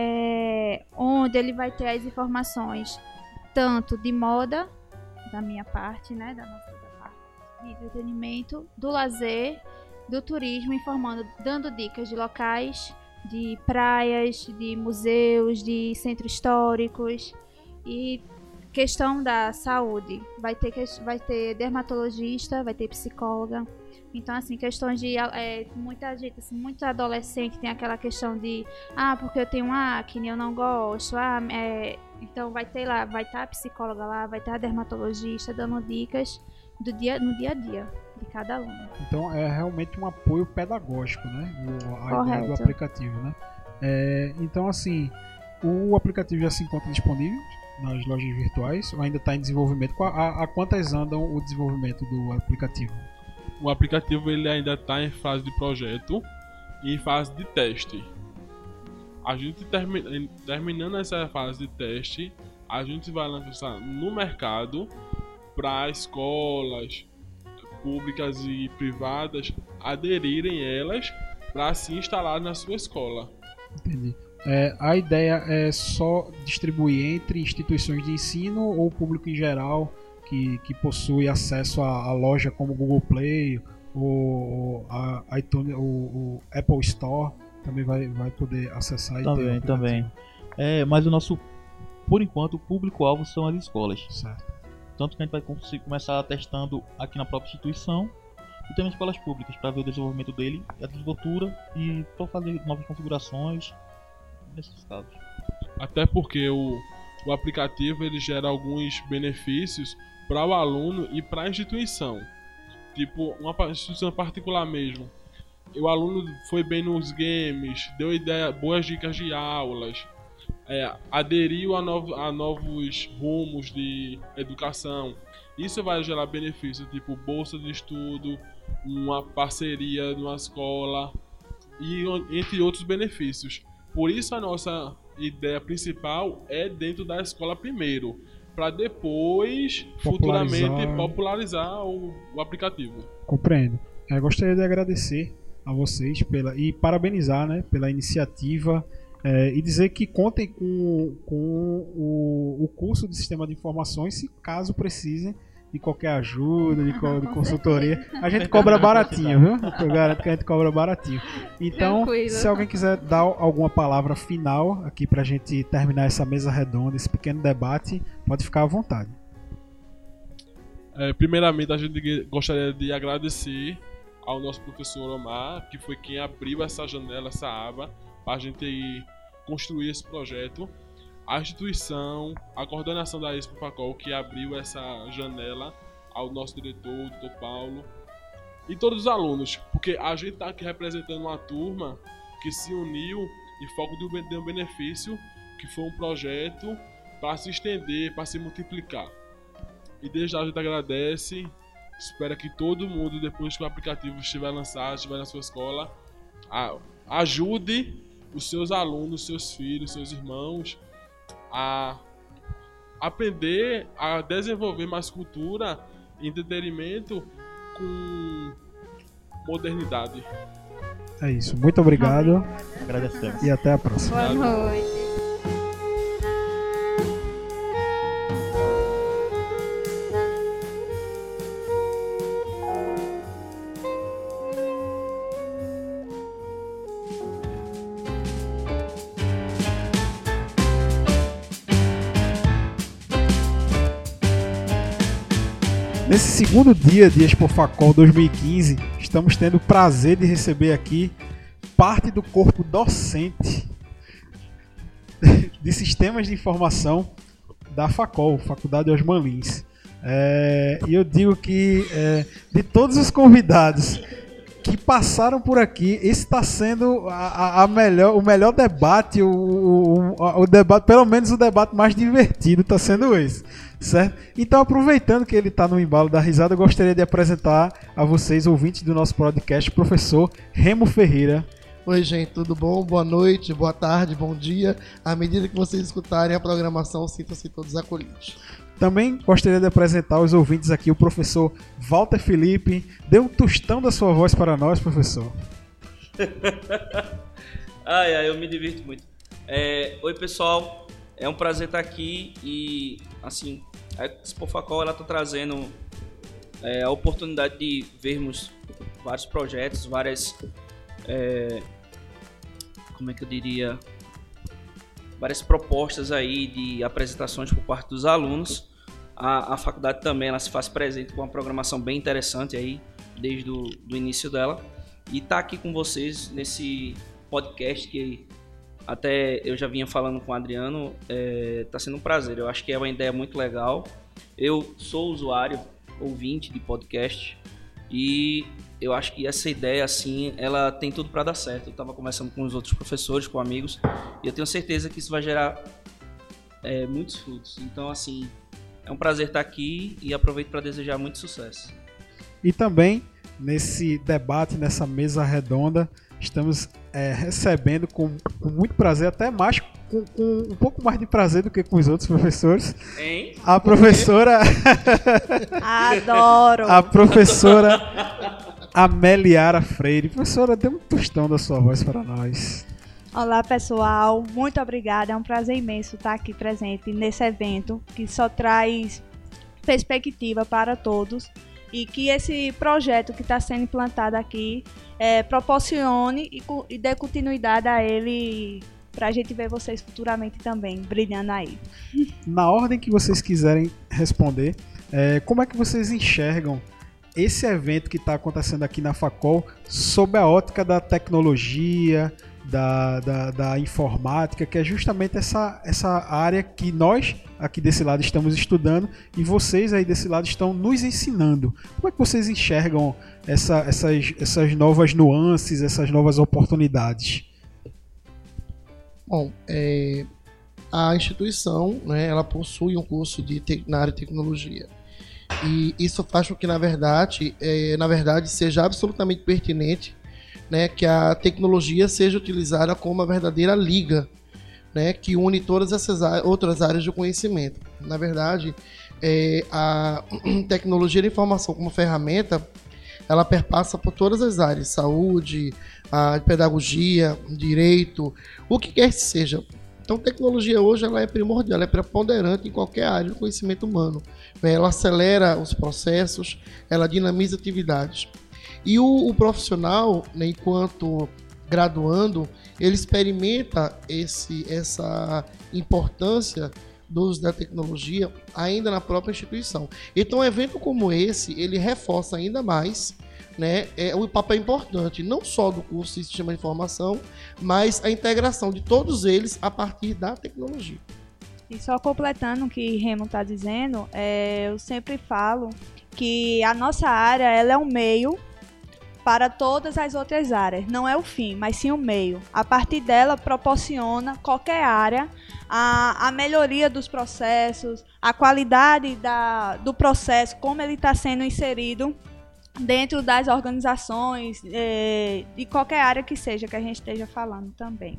Speaker 9: É, onde ele vai ter as informações tanto de moda da minha parte, né, da nossa de entretenimento, do lazer, do turismo, informando, dando dicas de locais, de praias, de museus, de centros históricos e questão da saúde. Vai ter, vai ter dermatologista, vai ter psicóloga. Então, assim, questões de. É, muita gente, assim, muito adolescente tem aquela questão de. Ah, porque eu tenho acne, eu não gosto. Ah, é, então vai ter lá, vai estar a psicóloga lá, vai estar a dermatologista dando dicas do dia, no dia a dia de cada aluno.
Speaker 2: Então é realmente um apoio pedagógico, né? O, a Correto. ideia do aplicativo, né? É, então assim, o aplicativo já se encontra disponível nas lojas virtuais ou ainda está em desenvolvimento? A, a, quantas andam o desenvolvimento do aplicativo?
Speaker 10: O aplicativo ele ainda está em fase de projeto. em fase de teste. A gente termi terminando essa fase de teste, a gente vai lançar no mercado para escolas públicas e privadas aderirem elas para se instalar na sua escola.
Speaker 2: Entendi. É, a ideia é só distribuir entre instituições de ensino ou público em geral que, que possui acesso à, à loja como Google Play ou a iTunes, o, o Apple Store também vai, vai poder acessar
Speaker 8: também, também. É, mas o nosso, por enquanto, o público-alvo são as escolas.
Speaker 2: Certo.
Speaker 8: Tanto que a gente vai começar testando aqui na própria instituição e também escolas públicas para ver o desenvolvimento dele, a desenvoltura e para fazer novas configurações nesses casos.
Speaker 10: Até porque o, o aplicativo ele gera alguns benefícios para o aluno e para a instituição. Tipo, uma instituição particular mesmo. O aluno foi bem nos games, deu ideia, boas dicas de aulas, é, aderiu a, novo, a novos rumos de educação. Isso vai gerar benefícios, tipo bolsa de estudo, uma parceria numa escola e entre outros benefícios. Por isso a nossa ideia principal é dentro da escola primeiro, para depois popularizar. futuramente popularizar o, o aplicativo.
Speaker 2: Compreendo. Eu é, gostaria de agradecer a vocês pela e parabenizar, né, pela iniciativa é, e dizer que contem com, com o, o curso de sistema de informações se caso precisem de qualquer ajuda, de, de consultoria. A gente cobra baratinho, viu? Eu garanto que a gente cobra baratinho. Então, Tranquilo. se alguém quiser dar alguma palavra final aqui pra gente terminar essa mesa redonda, esse pequeno debate, pode ficar à vontade.
Speaker 10: É, primeiramente, a gente gostaria de agradecer ao nosso professor Omar, que foi quem abriu essa janela, essa aba, para a gente construir esse projeto. A instituição, a coordenação da Expo Facol, que abriu essa janela ao nosso diretor, o Dr. Paulo, e todos os alunos, porque a gente está aqui representando uma turma que se uniu em foco de um benefício, que foi um projeto para se estender, para se multiplicar. E desde já a gente agradece Espero que todo mundo, depois que o aplicativo estiver lançado, estiver na sua escola, ajude os seus alunos, seus filhos, seus irmãos a aprender a desenvolver mais cultura e entretenimento com modernidade.
Speaker 2: É isso. Muito obrigado.
Speaker 8: Agradecemos.
Speaker 2: E até a próxima.
Speaker 9: Boa noite.
Speaker 2: Segundo dia de Expo Facol 2015, estamos tendo o prazer de receber aqui parte do corpo docente de Sistemas de Informação da Facol, Faculdade Osman Lins. É, e eu digo que é, de todos os convidados que passaram por aqui, esse está sendo a, a, melhor, o melhor debate, o, o, o, debate, pelo menos o debate mais divertido está sendo esse certo? Então, aproveitando que ele está no embalo da risada, eu gostaria de apresentar a vocês, ouvintes do nosso podcast, o professor Remo Ferreira.
Speaker 11: Oi, gente, tudo bom? Boa noite, boa tarde, bom dia. À medida que vocês escutarem a programação, sintam-se todos acolhidos.
Speaker 2: Também gostaria de apresentar os ouvintes aqui o professor Walter Felipe. Dê um tostão da sua voz para nós, professor.
Speaker 12: ai, ai, eu me divirto muito. É, oi, pessoal. É um prazer estar aqui e, assim, a Expo Facol ela está trazendo é, a oportunidade de vermos vários projetos, várias, é, como é que eu diria, várias propostas aí de apresentações por parte dos alunos. A, a faculdade também ela se faz presente com uma programação bem interessante aí desde o do início dela e tá aqui com vocês nesse podcast que até eu já vinha falando com o Adriano, é, tá sendo um prazer. Eu acho que é uma ideia muito legal. Eu sou usuário, ouvinte de podcast e eu acho que essa ideia, assim, ela tem tudo para dar certo. Eu estava conversando com os outros professores, com amigos, e eu tenho certeza que isso vai gerar é, muitos frutos. Então, assim, é um prazer estar aqui e aproveito para desejar muito sucesso.
Speaker 2: E também, nesse debate, nessa mesa redonda, estamos é, recebendo com, com, muito prazer, até mais com, com, um pouco mais de prazer do que com os outros professores.
Speaker 12: Hein?
Speaker 2: A professora.
Speaker 9: Adoro!
Speaker 2: A professora Ameliara Freire. Professora, dê um tostão da sua voz para nós.
Speaker 13: Olá pessoal, muito obrigada. É um prazer imenso estar aqui presente nesse evento que só traz perspectiva para todos e que esse projeto que está sendo implantado aqui é, proporcione e, e dê continuidade a ele para a gente ver vocês futuramente também brilhando aí.
Speaker 2: Na ordem que vocês quiserem responder, é, como é que vocês enxergam esse evento que está acontecendo aqui na Facol sob a ótica da tecnologia, da, da, da, informática, que é justamente essa, essa área que nós aqui desse lado estamos estudando e vocês aí desse lado estão nos ensinando. Como é que vocês enxergam essa, essas, essas novas nuances, essas novas oportunidades?
Speaker 11: Bom, é, a instituição né, ela possui um curso de te, na área de tecnologia. E isso faz com que, na verdade, é, na verdade, seja absolutamente pertinente né, que a tecnologia seja utilizada como uma verdadeira liga né, que une todas essas outras áreas do conhecimento. Na verdade, é, a tecnologia de informação como ferramenta, ela perpassa por todas as áreas, saúde, a pedagogia, direito, o que quer que seja. Então, tecnologia hoje ela é primordial, ela é preponderante em qualquer área do conhecimento humano. Ela acelera os processos, ela dinamiza atividades. E o, o profissional, né, enquanto graduando, ele experimenta esse, essa importância do uso da tecnologia ainda na própria instituição. Então, um evento como esse, ele reforça ainda mais né, é, o papel importante, não só do curso de Sistema de Informação, mas a integração de todos eles a partir da tecnologia.
Speaker 13: E só completando o que Remo está dizendo, é, eu sempre falo que a nossa área ela é um meio para todas as outras áreas. Não é o fim, mas sim o meio. A partir dela, proporciona qualquer área a, a melhoria dos processos, a qualidade da, do processo, como ele está sendo inserido dentro das organizações, é, de qualquer área que seja que a gente esteja falando também.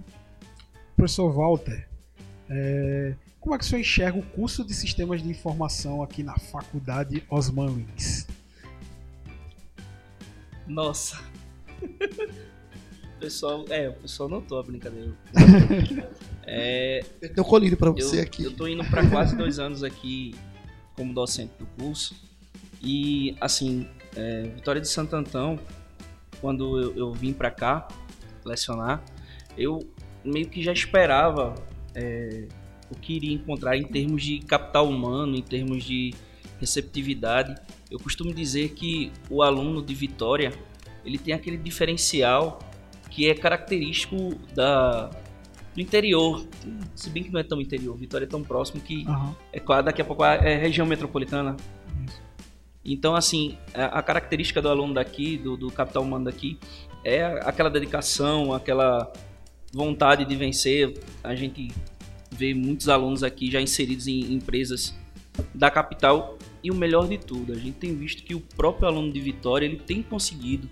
Speaker 2: Professor Walter, é, como é que o senhor enxerga o curso de sistemas de informação aqui na Faculdade Osman Lins?
Speaker 12: Nossa. pessoal, é, o pessoal notou a brincadeira.
Speaker 11: é, eu tenho colírio para você
Speaker 12: eu,
Speaker 11: aqui.
Speaker 12: Eu tô indo para quase dois anos aqui como docente do curso. E, assim, é, Vitória de Santo Antão, quando eu, eu vim para cá lecionar, eu meio que já esperava é, o que iria encontrar em termos de capital humano, em termos de receptividade. Eu costumo dizer que o aluno de Vitória ele tem aquele diferencial que é característico da, do interior. Se bem que não é tão interior, Vitória é tão próximo que uhum. é claro, daqui a pouco é região metropolitana. Então, assim, a, a, característica do aluno daqui, do, do capital humano daqui, é aquela dedicação, aquela vontade de vencer. A gente vê muitos alunos aqui já inseridos em empresas da capital e o melhor de tudo, a gente tem visto que o próprio aluno de Vitória ele tem conseguido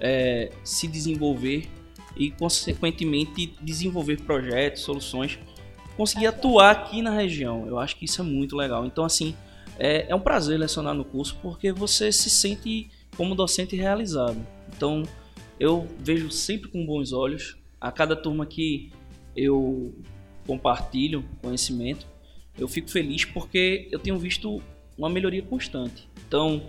Speaker 12: é, se desenvolver e, consequentemente, desenvolver projetos, soluções, conseguir atuar aqui na região. Eu acho que isso é muito legal. Então, assim, é, é um prazer lecionar no curso porque você se sente como docente realizado. Então, eu vejo sempre com bons olhos a cada turma que eu compartilho conhecimento, eu fico feliz porque eu tenho visto uma melhoria constante. Então,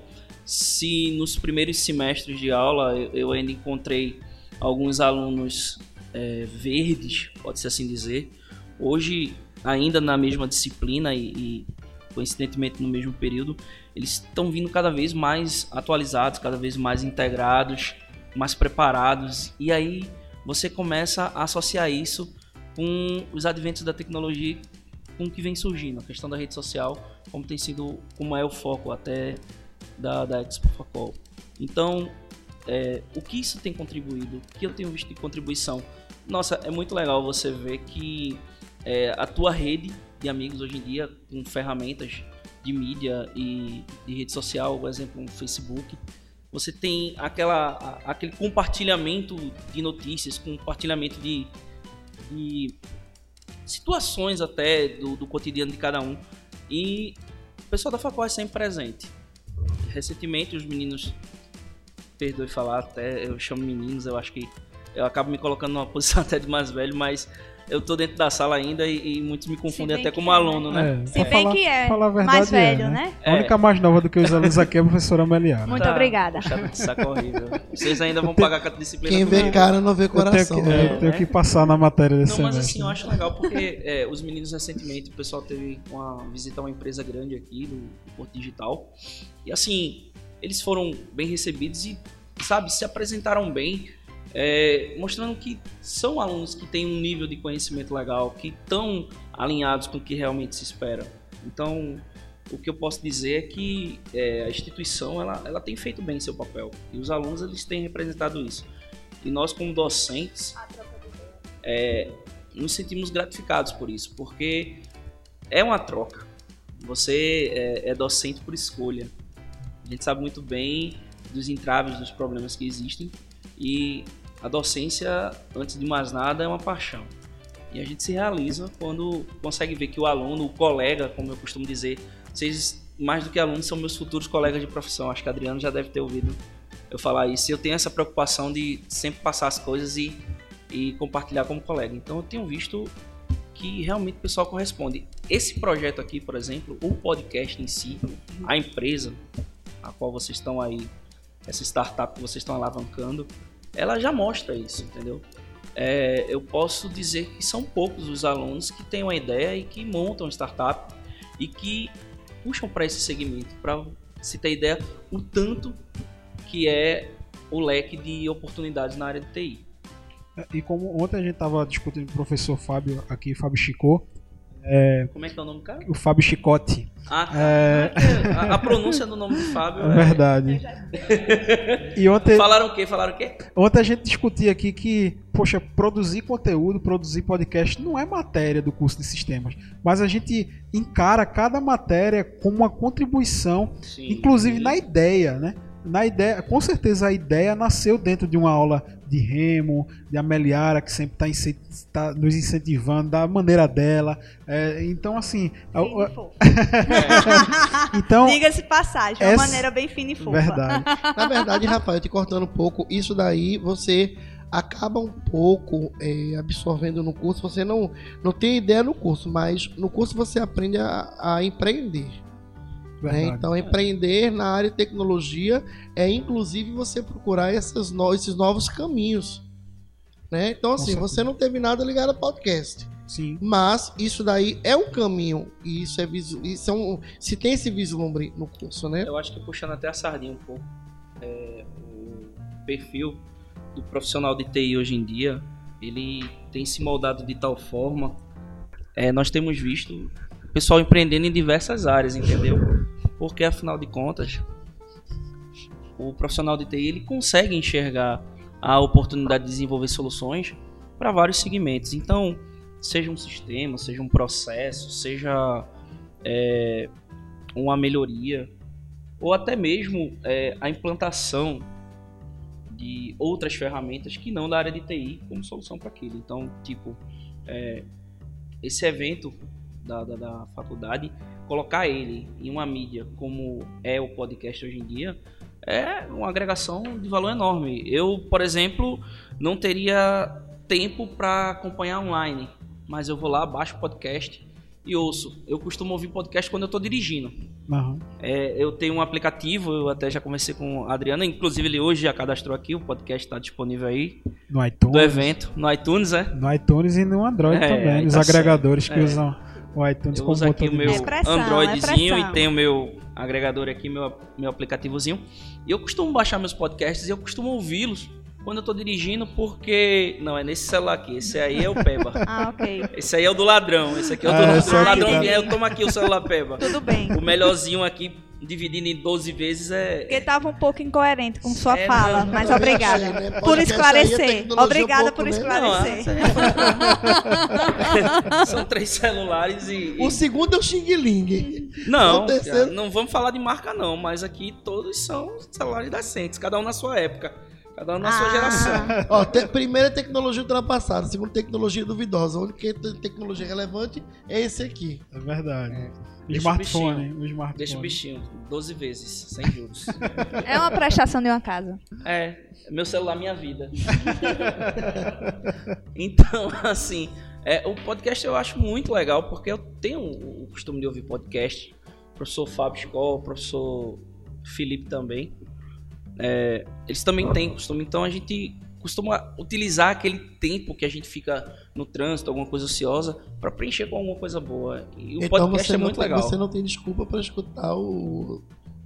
Speaker 12: se nos primeiros semestres de aula eu ainda encontrei alguns alunos é, verdes, pode-se assim dizer, hoje, ainda na mesma disciplina e, e coincidentemente no mesmo período, eles estão vindo cada vez mais atualizados, cada vez mais integrados, mais preparados, e aí você começa a associar isso com os adventos da tecnologia com o que vem surgindo, a questão da rede social, como tem sido, como é o foco até da, da Expo Facol. Então, é, o que isso tem contribuído, o que eu tenho visto de contribuição? Nossa, é muito legal você ver que é, a tua rede de amigos hoje em dia, com ferramentas de mídia e de rede social, por exemplo, o Facebook, você tem aquela, aquele compartilhamento de notícias, compartilhamento de, de situações até do, do cotidiano de cada um. E o pessoal da Facol é sempre presente. Recentemente os meninos, perdoe falar até, eu chamo meninos, eu acho que eu acabo me colocando numa posição até de mais velho, mas eu tô dentro da sala ainda e, e muitos me confundem até como
Speaker 13: é,
Speaker 12: aluno, né?
Speaker 2: É,
Speaker 13: Se bem
Speaker 2: falar-
Speaker 13: que é
Speaker 2: falar a verdade,
Speaker 13: mais velho,
Speaker 2: é,
Speaker 13: né?
Speaker 2: A única mais nova do que os alunos aqui é a professora Meliara.
Speaker 13: Muito obrigada.
Speaker 12: Puxada de saco horrível. Vocês ainda vão pagar com a disciplina
Speaker 11: Quem vê cara não vê
Speaker 2: Eu tenho,
Speaker 11: coração.
Speaker 2: que,
Speaker 11: né?
Speaker 2: eu tenho que passar na matéria desse
Speaker 12: Não, mas
Speaker 2: semestre.
Speaker 12: assim, eu acho legal porque é, os meninos recentemente, o pessoal teve uma visita a uma empresa grande aqui do, do Porto Digital. E assim, eles foram bem recebidos e, sabe, se apresentaram bem, é, mostrando que são alunos que têm um nível de conhecimento legal, que estão alinhados com o que realmente se espera. Então, o que eu posso dizer é que é, a instituição ela, ela tem feito bem seu papel e os alunos eles têm representado isso. E nós como docentes é, nos sentimos gratificados por isso, porque é uma troca. Você é, é docente por escolha. A gente sabe muito bem dos entraves, dos problemas que existem e a docência, antes de mais nada, é uma paixão. E a gente se realiza quando consegue ver que o aluno, o colega, como eu costumo dizer, vocês, mais do que alunos, são meus futuros colegas de profissão. Acho que Adriano já deve ter ouvido eu falar isso. Eu tenho essa preocupação de sempre passar as coisas e, e compartilhar como colega. Então eu tenho visto que realmente o pessoal corresponde. Esse projeto aqui, por exemplo, o podcast em si, a empresa a qual vocês estão aí, essa startup que vocês estão alavancando, ela já mostra isso, entendeu? É, eu posso dizer que são poucos os alunos que têm uma ideia e que montam startup e que puxam para esse segmento, para se ter ideia o tanto que é o leque de oportunidades na área de TI.
Speaker 2: E como ontem a gente estava discutindo com o professor Fábio aqui, Fábio Chicô, é,
Speaker 12: Como é que é o nome do cara?
Speaker 2: o Fábio Chicote.
Speaker 12: Ah, tá.
Speaker 2: É.
Speaker 12: A, a pronúncia do nome do Fábio
Speaker 2: É verdade. E ontem,
Speaker 12: Falaram o quê? Falaram o quê?
Speaker 2: ontem a gente discutia aqui que, poxa, produzir conteúdo, produzir podcast não é matéria do curso de sistemas, mas a gente encara cada matéria como uma contribuição,
Speaker 12: Sim.
Speaker 2: inclusive na ideia, né? Na ideia, com certeza a ideia nasceu dentro de uma aula de Remo, de Ameliara, que sempre está nos incentivando da maneira dela. É, então, assim. a- a- então,
Speaker 13: Diga-se passagem, de uma
Speaker 2: essa-
Speaker 13: maneira bem fina e fofa.
Speaker 2: Verdade.
Speaker 11: Na verdade, Rafael, te cortando um pouco, isso daí você acaba um pouco é, absorvendo no curso. Você não, não tem ideia no curso, mas no curso você aprende a, a empreender. Né? Então, empreender na área de tecnologia é inclusive você procurar essas no- esses novos caminhos. Né? Então, assim, você não teve nada ligado a podcast.
Speaker 2: Sim.
Speaker 11: Mas isso daí é um caminho. E isso é, visu- isso é um. Se tem esse vislumbre no curso, né?
Speaker 12: Eu acho que puxando até a sardinha um pouco, é, o perfil do profissional de TI hoje em dia, ele tem se moldado de tal forma. é, nós temos visto o pessoal empreendendo em diversas áreas, entendeu? Porque afinal de contas, o profissional de TI ele consegue enxergar a oportunidade de desenvolver soluções para vários segmentos. Então, seja um sistema, seja um processo, seja é, uma melhoria, ou até mesmo é, a implantação de outras ferramentas que não da área de TI como solução para aquilo. Então, tipo, é, esse evento da, da, da faculdade, colocar ele em uma mídia como é o podcast hoje em dia, é uma agregação de valor enorme. Eu, por exemplo, não teria tempo para acompanhar online, mas eu vou lá, baixo o podcast e ouço. Eu costumo ouvir podcast quando eu estou dirigindo.
Speaker 2: Aham.
Speaker 12: É, eu tenho um aplicativo, eu até já conversei com a Adriana, inclusive ele hoje já cadastrou aqui, o podcast está disponível aí
Speaker 2: No iTunes.
Speaker 12: do evento, no iTunes, é?
Speaker 2: No iTunes e no Android
Speaker 12: É,
Speaker 2: também, nos
Speaker 12: tá
Speaker 2: agregadores
Speaker 12: certo.
Speaker 2: que
Speaker 12: É.
Speaker 2: usam o iTunes
Speaker 12: Eu uso aqui o meu.
Speaker 13: É pressão,
Speaker 12: Androidzinho
Speaker 13: é
Speaker 12: e tenho o meu agregador aqui, meu, meu aplicativozinho. E eu costumo baixar meus podcasts e eu costumo ouvi-los quando eu tô dirigindo, porque. Não, é nesse celular aqui. Esse aí é o Peba.
Speaker 13: Ah, ok.
Speaker 12: Esse aí é o do ladrão. Esse aqui é o do
Speaker 2: Ah,
Speaker 12: ladrão.
Speaker 2: esse
Speaker 12: O ladrão
Speaker 2: tá.
Speaker 12: vier, eu tomo aqui o celular Peba.
Speaker 13: Tudo bem.
Speaker 12: O melhorzinho aqui dividindo em 12 vezes é.
Speaker 13: Porque tava um pouco incoerente com sua
Speaker 12: É,
Speaker 13: fala,
Speaker 12: não,
Speaker 13: mas
Speaker 12: não,
Speaker 13: obrigada
Speaker 11: achei, né?
Speaker 13: por
Speaker 11: é
Speaker 13: esclarecer. Obrigada
Speaker 11: um pouco,
Speaker 13: por esclarecer.
Speaker 12: São três celulares e.
Speaker 11: O segundo é o Xing Ling.
Speaker 12: Não,
Speaker 11: terceiro-
Speaker 12: não vamos falar de marca não, mas aqui todos são celulares decentes, cada um na sua época, cada um na sua
Speaker 13: Ah.
Speaker 12: geração.
Speaker 11: Ó, te, primeira é tecnologia ultrapassada, segunda tecnologia duvidosa. A única te- tecnologia relevante é esse aqui.
Speaker 2: É verdade. O
Speaker 12: Deixa o
Speaker 2: smartphone,
Speaker 12: bichinho.
Speaker 2: o smartphone.
Speaker 12: Deixa o bichinho, 12 vezes, sem juros.
Speaker 13: É uma prestação de uma casa.
Speaker 12: É, meu celular, minha vida. então, assim, é, o podcast eu acho muito legal, porque eu tenho o costume de ouvir podcast. O professor Fábio Escola, o professor Felipe também. É, eles também têm costume, então a gente costuma utilizar aquele tempo que a gente fica no trânsito, alguma coisa ociosa, para preencher com alguma coisa boa. E o
Speaker 11: então
Speaker 12: podcast
Speaker 11: você,
Speaker 12: é
Speaker 11: não
Speaker 12: muito
Speaker 11: tem,
Speaker 12: legal.
Speaker 11: você não tem desculpa para escutar o,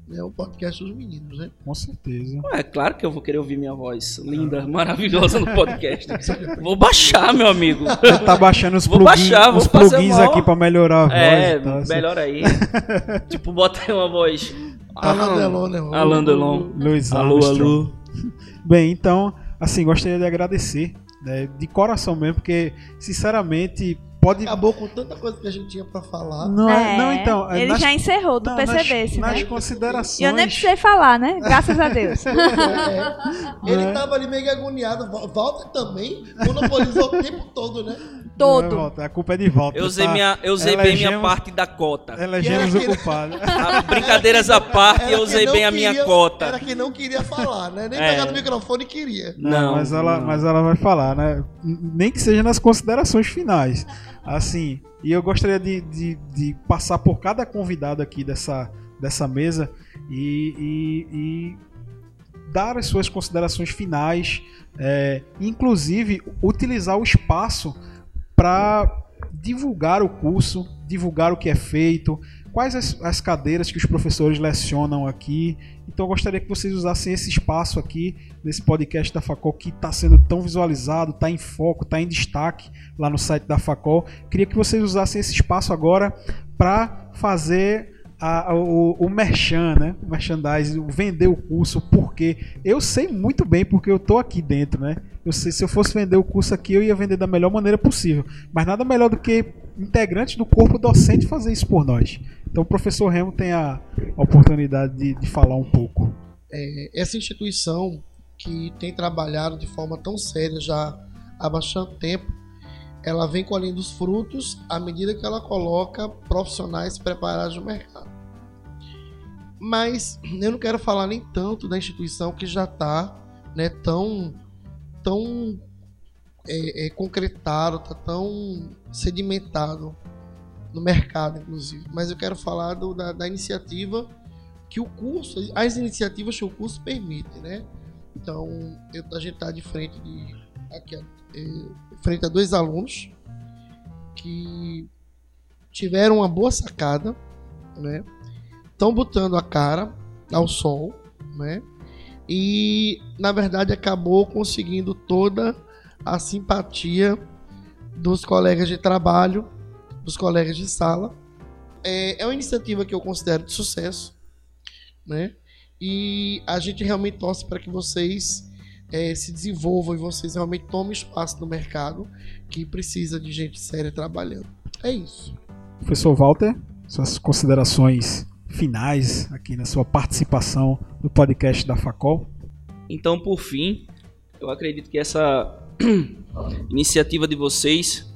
Speaker 11: né, o podcast dos meninos, né?
Speaker 2: Com certeza.
Speaker 12: É claro que eu vou querer ouvir minha voz linda, maravilhosa no podcast. Vou baixar, meu amigo.
Speaker 2: Tá baixando os
Speaker 12: Vou
Speaker 2: plugins,
Speaker 12: baixar, vou
Speaker 2: os plugins
Speaker 12: uma-
Speaker 2: aqui pra melhorar a voz.
Speaker 12: É,
Speaker 2: e tal, assim.
Speaker 12: melhor aí. tipo, bota aí uma voz.
Speaker 11: Alain Delon, né?
Speaker 12: Alain Delon.
Speaker 2: Louis
Speaker 12: Alô, alô.
Speaker 2: Bem, então, assim, gostaria de agradecer, né, de coração mesmo, porque, sinceramente, pode...
Speaker 11: Acabou com tanta coisa que a gente tinha para falar.
Speaker 2: Não, é, não então... é,
Speaker 13: Ele
Speaker 2: nas-
Speaker 13: já encerrou, tu
Speaker 2: não, nas-
Speaker 13: percebesse,
Speaker 2: nas
Speaker 13: né?
Speaker 2: considerações...
Speaker 13: E eu nem precisei falar, né? Graças a Deus.
Speaker 11: É, ele tava ali meio agoniado. Val- Walter também monopolizou o tempo todo, né?
Speaker 2: Não é, a culpa é de volta.
Speaker 12: Eu usei, minha, eu usei bem minha parte da cota.
Speaker 2: Elegemos o culpado.
Speaker 12: Ah, Brincadeiras à parte,
Speaker 11: Era
Speaker 12: eu usei
Speaker 11: não
Speaker 12: bem a minha
Speaker 11: queria-
Speaker 12: cota.
Speaker 11: Era que não queria falar, né? Nem
Speaker 12: É.
Speaker 11: pegar no microfone queria.
Speaker 2: Não, mas ela, mas ela vai falar, né? Nem que seja nas considerações finais. Assim, e eu gostaria de, de, de passar por cada convidado aqui dessa, dessa mesa e, e- e dar as suas considerações finais, é, inclusive utilizar o espaço para divulgar o curso, divulgar o que é feito, quais as, as cadeiras que os professores lecionam aqui. Então eu gostaria que vocês usassem esse espaço aqui, nesse podcast da Facol, que está sendo tão visualizado, está em foco, está em destaque lá no site da Facol. Queria que vocês usassem esse espaço agora para fazer a- o, o merchan, né? O merchandising, vender o curso, porque eu sei muito bem porque eu tô aqui dentro, né? Eu sei, se eu fosse vender o curso aqui, eu ia vender da melhor maneira possível. Mas nada melhor do que integrantes do corpo docente fazer isso por nós. Então o professor Remo tem a, a oportunidade de, de falar um pouco.
Speaker 11: É, essa instituição que tem trabalhado de forma tão séria já há bastante tempo, ela vem colhendo os frutos à medida que ela coloca profissionais preparados no mercado. Mas eu não quero falar nem tanto da instituição que já está né, tão, tão é, é, concretado, tá tão sedimentado no mercado, inclusive. Mas eu quero falar do- da, da iniciativa que o curso, as iniciativas que o curso permite, né? Então, eu, a gente está de frente de aqui, é, frente a dois alunos que tiveram uma boa sacada, né? Estão botando a cara ao sol, né? E na verdade acabou conseguindo toda a simpatia dos colegas de trabalho, dos colegas de sala. É, é uma iniciativa que eu considero de sucesso, né? E a gente realmente torce para que vocês eh, se desenvolvam e vocês realmente tomem espaço no mercado que precisa de gente séria trabalhando. É isso.
Speaker 2: Professor Walter, suas considerações finais aqui na sua participação no podcast da Facol.
Speaker 12: Então, por fim, eu acredito que essa iniciativa de vocês,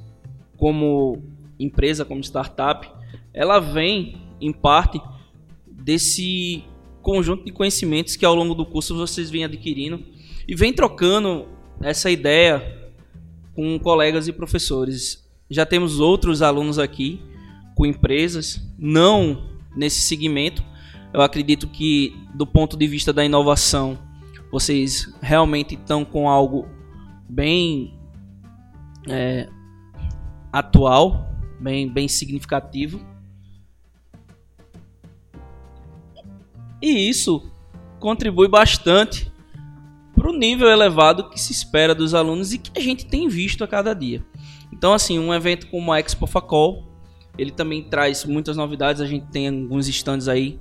Speaker 12: como empresa, como startup, ela vem, em parte, desse conjunto de conhecimentos que ao longo do curso vocês vêm adquirindo e vem trocando essa ideia com colegas e professores. Já temos outros alunos aqui com empresas, não nesse segmento. Eu acredito que, do ponto de vista da inovação, vocês realmente estão com algo bem é, atual, bem, bem significativo. E isso contribui bastante para o nível elevado que se espera dos alunos e que a gente tem visto a cada dia. Então, assim, um evento como a Expo Facol, ele também traz muitas novidades. A gente tem alguns stands aí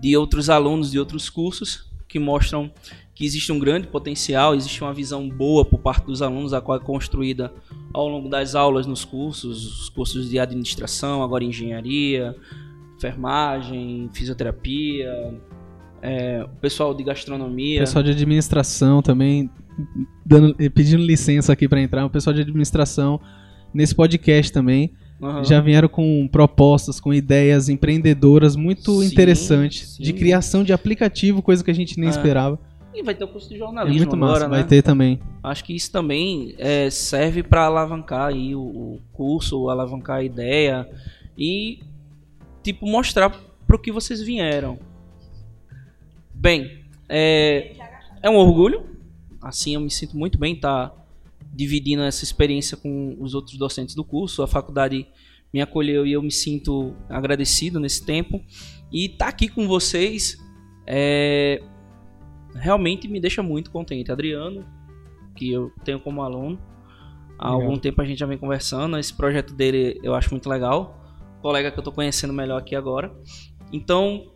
Speaker 12: de outros alunos de outros cursos que mostram que existe um grande potencial, existe uma visão boa por parte dos alunos, a qual é construída ao longo das aulas nos cursos, os cursos de administração, agora engenharia, enfermagem, fisioterapia, é, o pessoal de gastronomia.
Speaker 3: Pessoal de administração também, dando, pedindo licença aqui para entrar, o pessoal de administração nesse podcast também. Uhum. Já vieram com propostas, com ideias empreendedoras muito sim, interessantes sim. de criação de aplicativo, coisa que a gente nem é. esperava.
Speaker 12: E vai ter o curso de jornalismo
Speaker 3: é muito
Speaker 12: agora,
Speaker 3: massa,
Speaker 12: né?
Speaker 3: Vai ter também.
Speaker 12: Acho que isso também é, serve para alavancar aí o, o, curso, alavancar a ideia e tipo mostrar para o que vocês vieram. Bem, é, é um orgulho. Assim, eu me sinto muito bem estar tá dividindo essa experiência com os outros docentes do curso. A faculdade me acolheu e eu me sinto agradecido nesse tempo. E estar tá aqui com vocês é, realmente me deixa muito contente. Adriano, que eu tenho como aluno, há Legal. algum tempo a gente já vem conversando. Esse projeto dele eu acho muito legal. Colega que eu estou conhecendo melhor aqui agora. Então,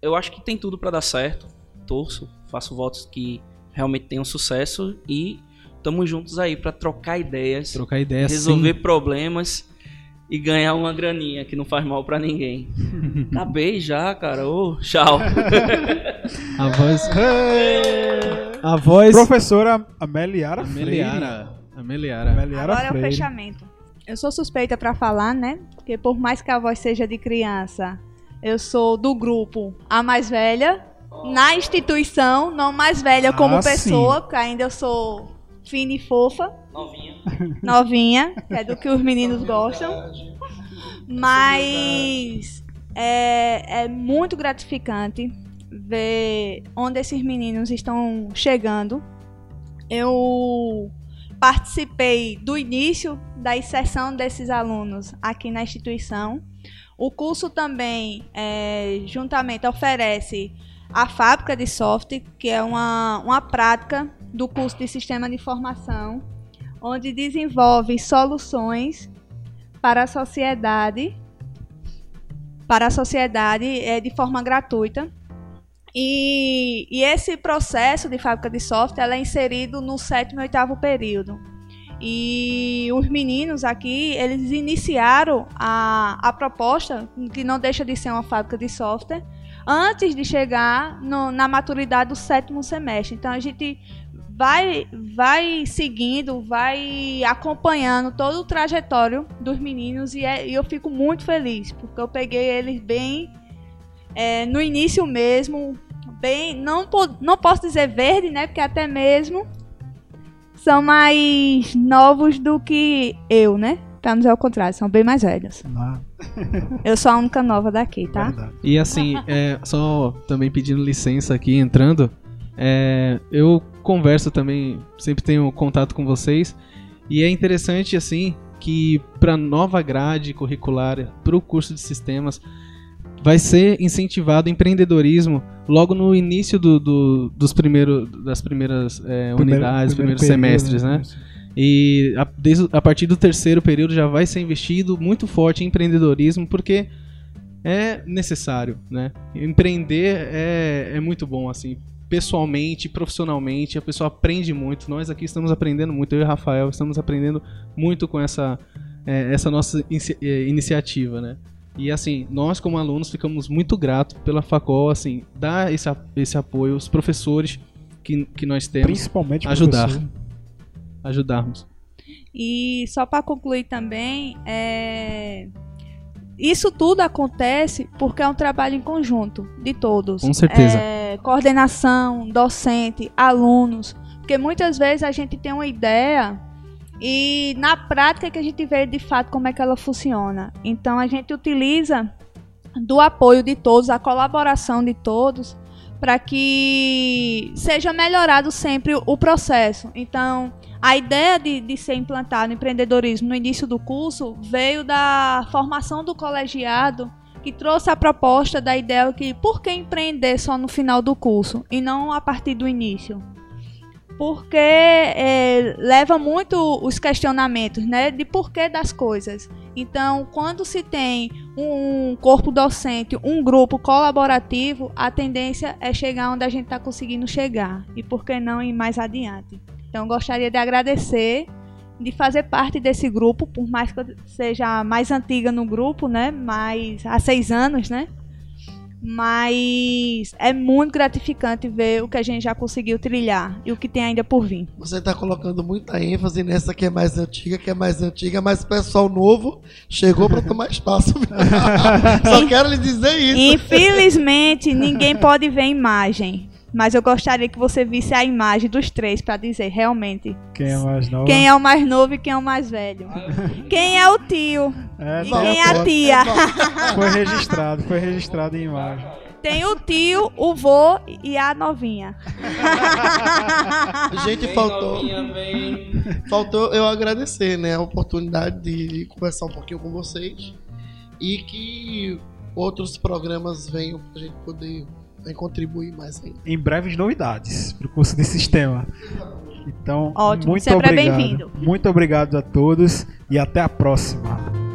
Speaker 12: eu acho que tem tudo para dar certo. Torço, faço votos que realmente tenham sucesso e estamos juntos aí para trocar ideias,
Speaker 3: trocar ideias,
Speaker 12: resolver
Speaker 3: sim.
Speaker 12: problemas e ganhar uma graninha que não faz mal para ninguém. Acabei já, cara. Ô, oh, tchau.
Speaker 3: A voz. A voz.
Speaker 2: Professora Ameliara
Speaker 3: Ameliara. Ameliara.
Speaker 13: Ameliara Agora Freire. é o fechamento. Eu sou suspeita para falar, né? Porque por mais que a voz seja de criança, eu sou do grupo a mais velha. Na instituição, não mais velha como ah, pessoa, sim. porque ainda eu sou fina e fofa.
Speaker 12: Novinha.
Speaker 13: Novinha, é do que os meninos gostam. Mas é, é muito gratificante ver onde esses meninos estão chegando. Eu participei do início da inserção desses alunos aqui na instituição. O curso também, é, juntamente, oferece a fábrica de software, que é uma, uma prática do curso de Sistema de Informação, onde desenvolve soluções para a sociedade, para a sociedade é, de forma gratuita. E, e, esse processo de fábrica de software é inserido no sétimo e oitavo período. E os meninos aqui, eles iniciaram a, a proposta, que não deixa de ser uma fábrica de software, antes de chegar no, na maturidade do sétimo semestre. Então a gente vai, vai seguindo, vai acompanhando todo o trajetório dos meninos e, é, e eu fico muito feliz, porque eu peguei eles bem é, no início mesmo, bem, não, não posso dizer verde, né, porque até mesmo são mais novos do que eu, né? Pra não dizer o contrário, são bem mais velhos. Ah. eu sou a única nova daqui, tá? Verdade.
Speaker 3: E assim, é, só também pedindo licença aqui, entrando, é, eu converso também, sempre tenho contato com vocês. E é interessante, assim, que para nova grade curricular, para o curso de sistemas, vai ser incentivado empreendedorismo logo no início do, do dos primeiros, das primeiras é, primeiro, unidades, primeiro primeiros período, semestres, né? E a, desde, a partir do terceiro período já vai ser investido muito forte em empreendedorismo, porque é necessário, né? Empreender é, é muito bom, assim, pessoalmente, profissionalmente, a pessoa aprende muito. Nós aqui estamos aprendendo muito, eu e o Rafael estamos aprendendo muito com essa, é, essa nossa é, iniciativa, né? E assim, nós como alunos ficamos muito gratos pela Facol, assim, dar esse, esse apoio, os professores que, que nós temos.
Speaker 2: Principalmente
Speaker 3: ajudar. Professor. Ajudarmos.
Speaker 13: E só para concluir também, é... isso tudo acontece porque é um trabalho em conjunto de todos.
Speaker 3: Com certeza.
Speaker 13: É coordenação, docente, alunos, porque muitas vezes a gente tem uma ideia e na prática que a gente vê de fato como é que ela funciona. Então a gente utiliza do apoio de todos, a colaboração de todos, para que seja melhorado sempre o processo. Então, a ideia de, de ser implantado empreendedorismo no início do curso veio da formação do colegiado que trouxe a proposta da ideia que por que empreender só no final do curso e não a partir do início? porque é, leva muito os questionamentos, né, de porquê das coisas. Então, quando se tem um corpo docente, um grupo colaborativo, a tendência é chegar onde a gente está conseguindo chegar. E por que não ir mais adiante? Então, gostaria de agradecer de fazer parte desse grupo, por mais que eu seja mais antiga no grupo, né? Mais há seis anos, né? Mas é muito gratificante ver o que a gente já conseguiu trilhar e o que tem ainda por vir.
Speaker 11: Você está colocando muita ênfase nessa que é mais antiga, que é mais antiga, mas o pessoal novo chegou para tomar espaço. Só quero lhe dizer isso.
Speaker 13: Infelizmente, ninguém pode ver a imagem. Mas eu gostaria que você visse a imagem dos três para dizer realmente
Speaker 2: Quem é mais novo?
Speaker 13: quem é o mais novo e quem é o mais velho. Quem é o tio
Speaker 2: É,
Speaker 13: e quem é a tia.
Speaker 2: Foi registrado, foi registrado em imagem.
Speaker 13: Tem o tio, o vô e a novinha.
Speaker 11: Gente,
Speaker 12: Vem,
Speaker 11: faltou.
Speaker 12: novinha.
Speaker 11: Faltou eu agradecer, né, a oportunidade de conversar um pouquinho com vocês e que outros programas venham pra gente poder contribuir mais ainda.
Speaker 2: Em breves novidades pro curso de sistema. Então,
Speaker 13: Ótimo,
Speaker 2: muito
Speaker 13: sempre é
Speaker 2: obrigado.
Speaker 13: bem-vindo.
Speaker 2: Muito obrigado a todos e até a próxima.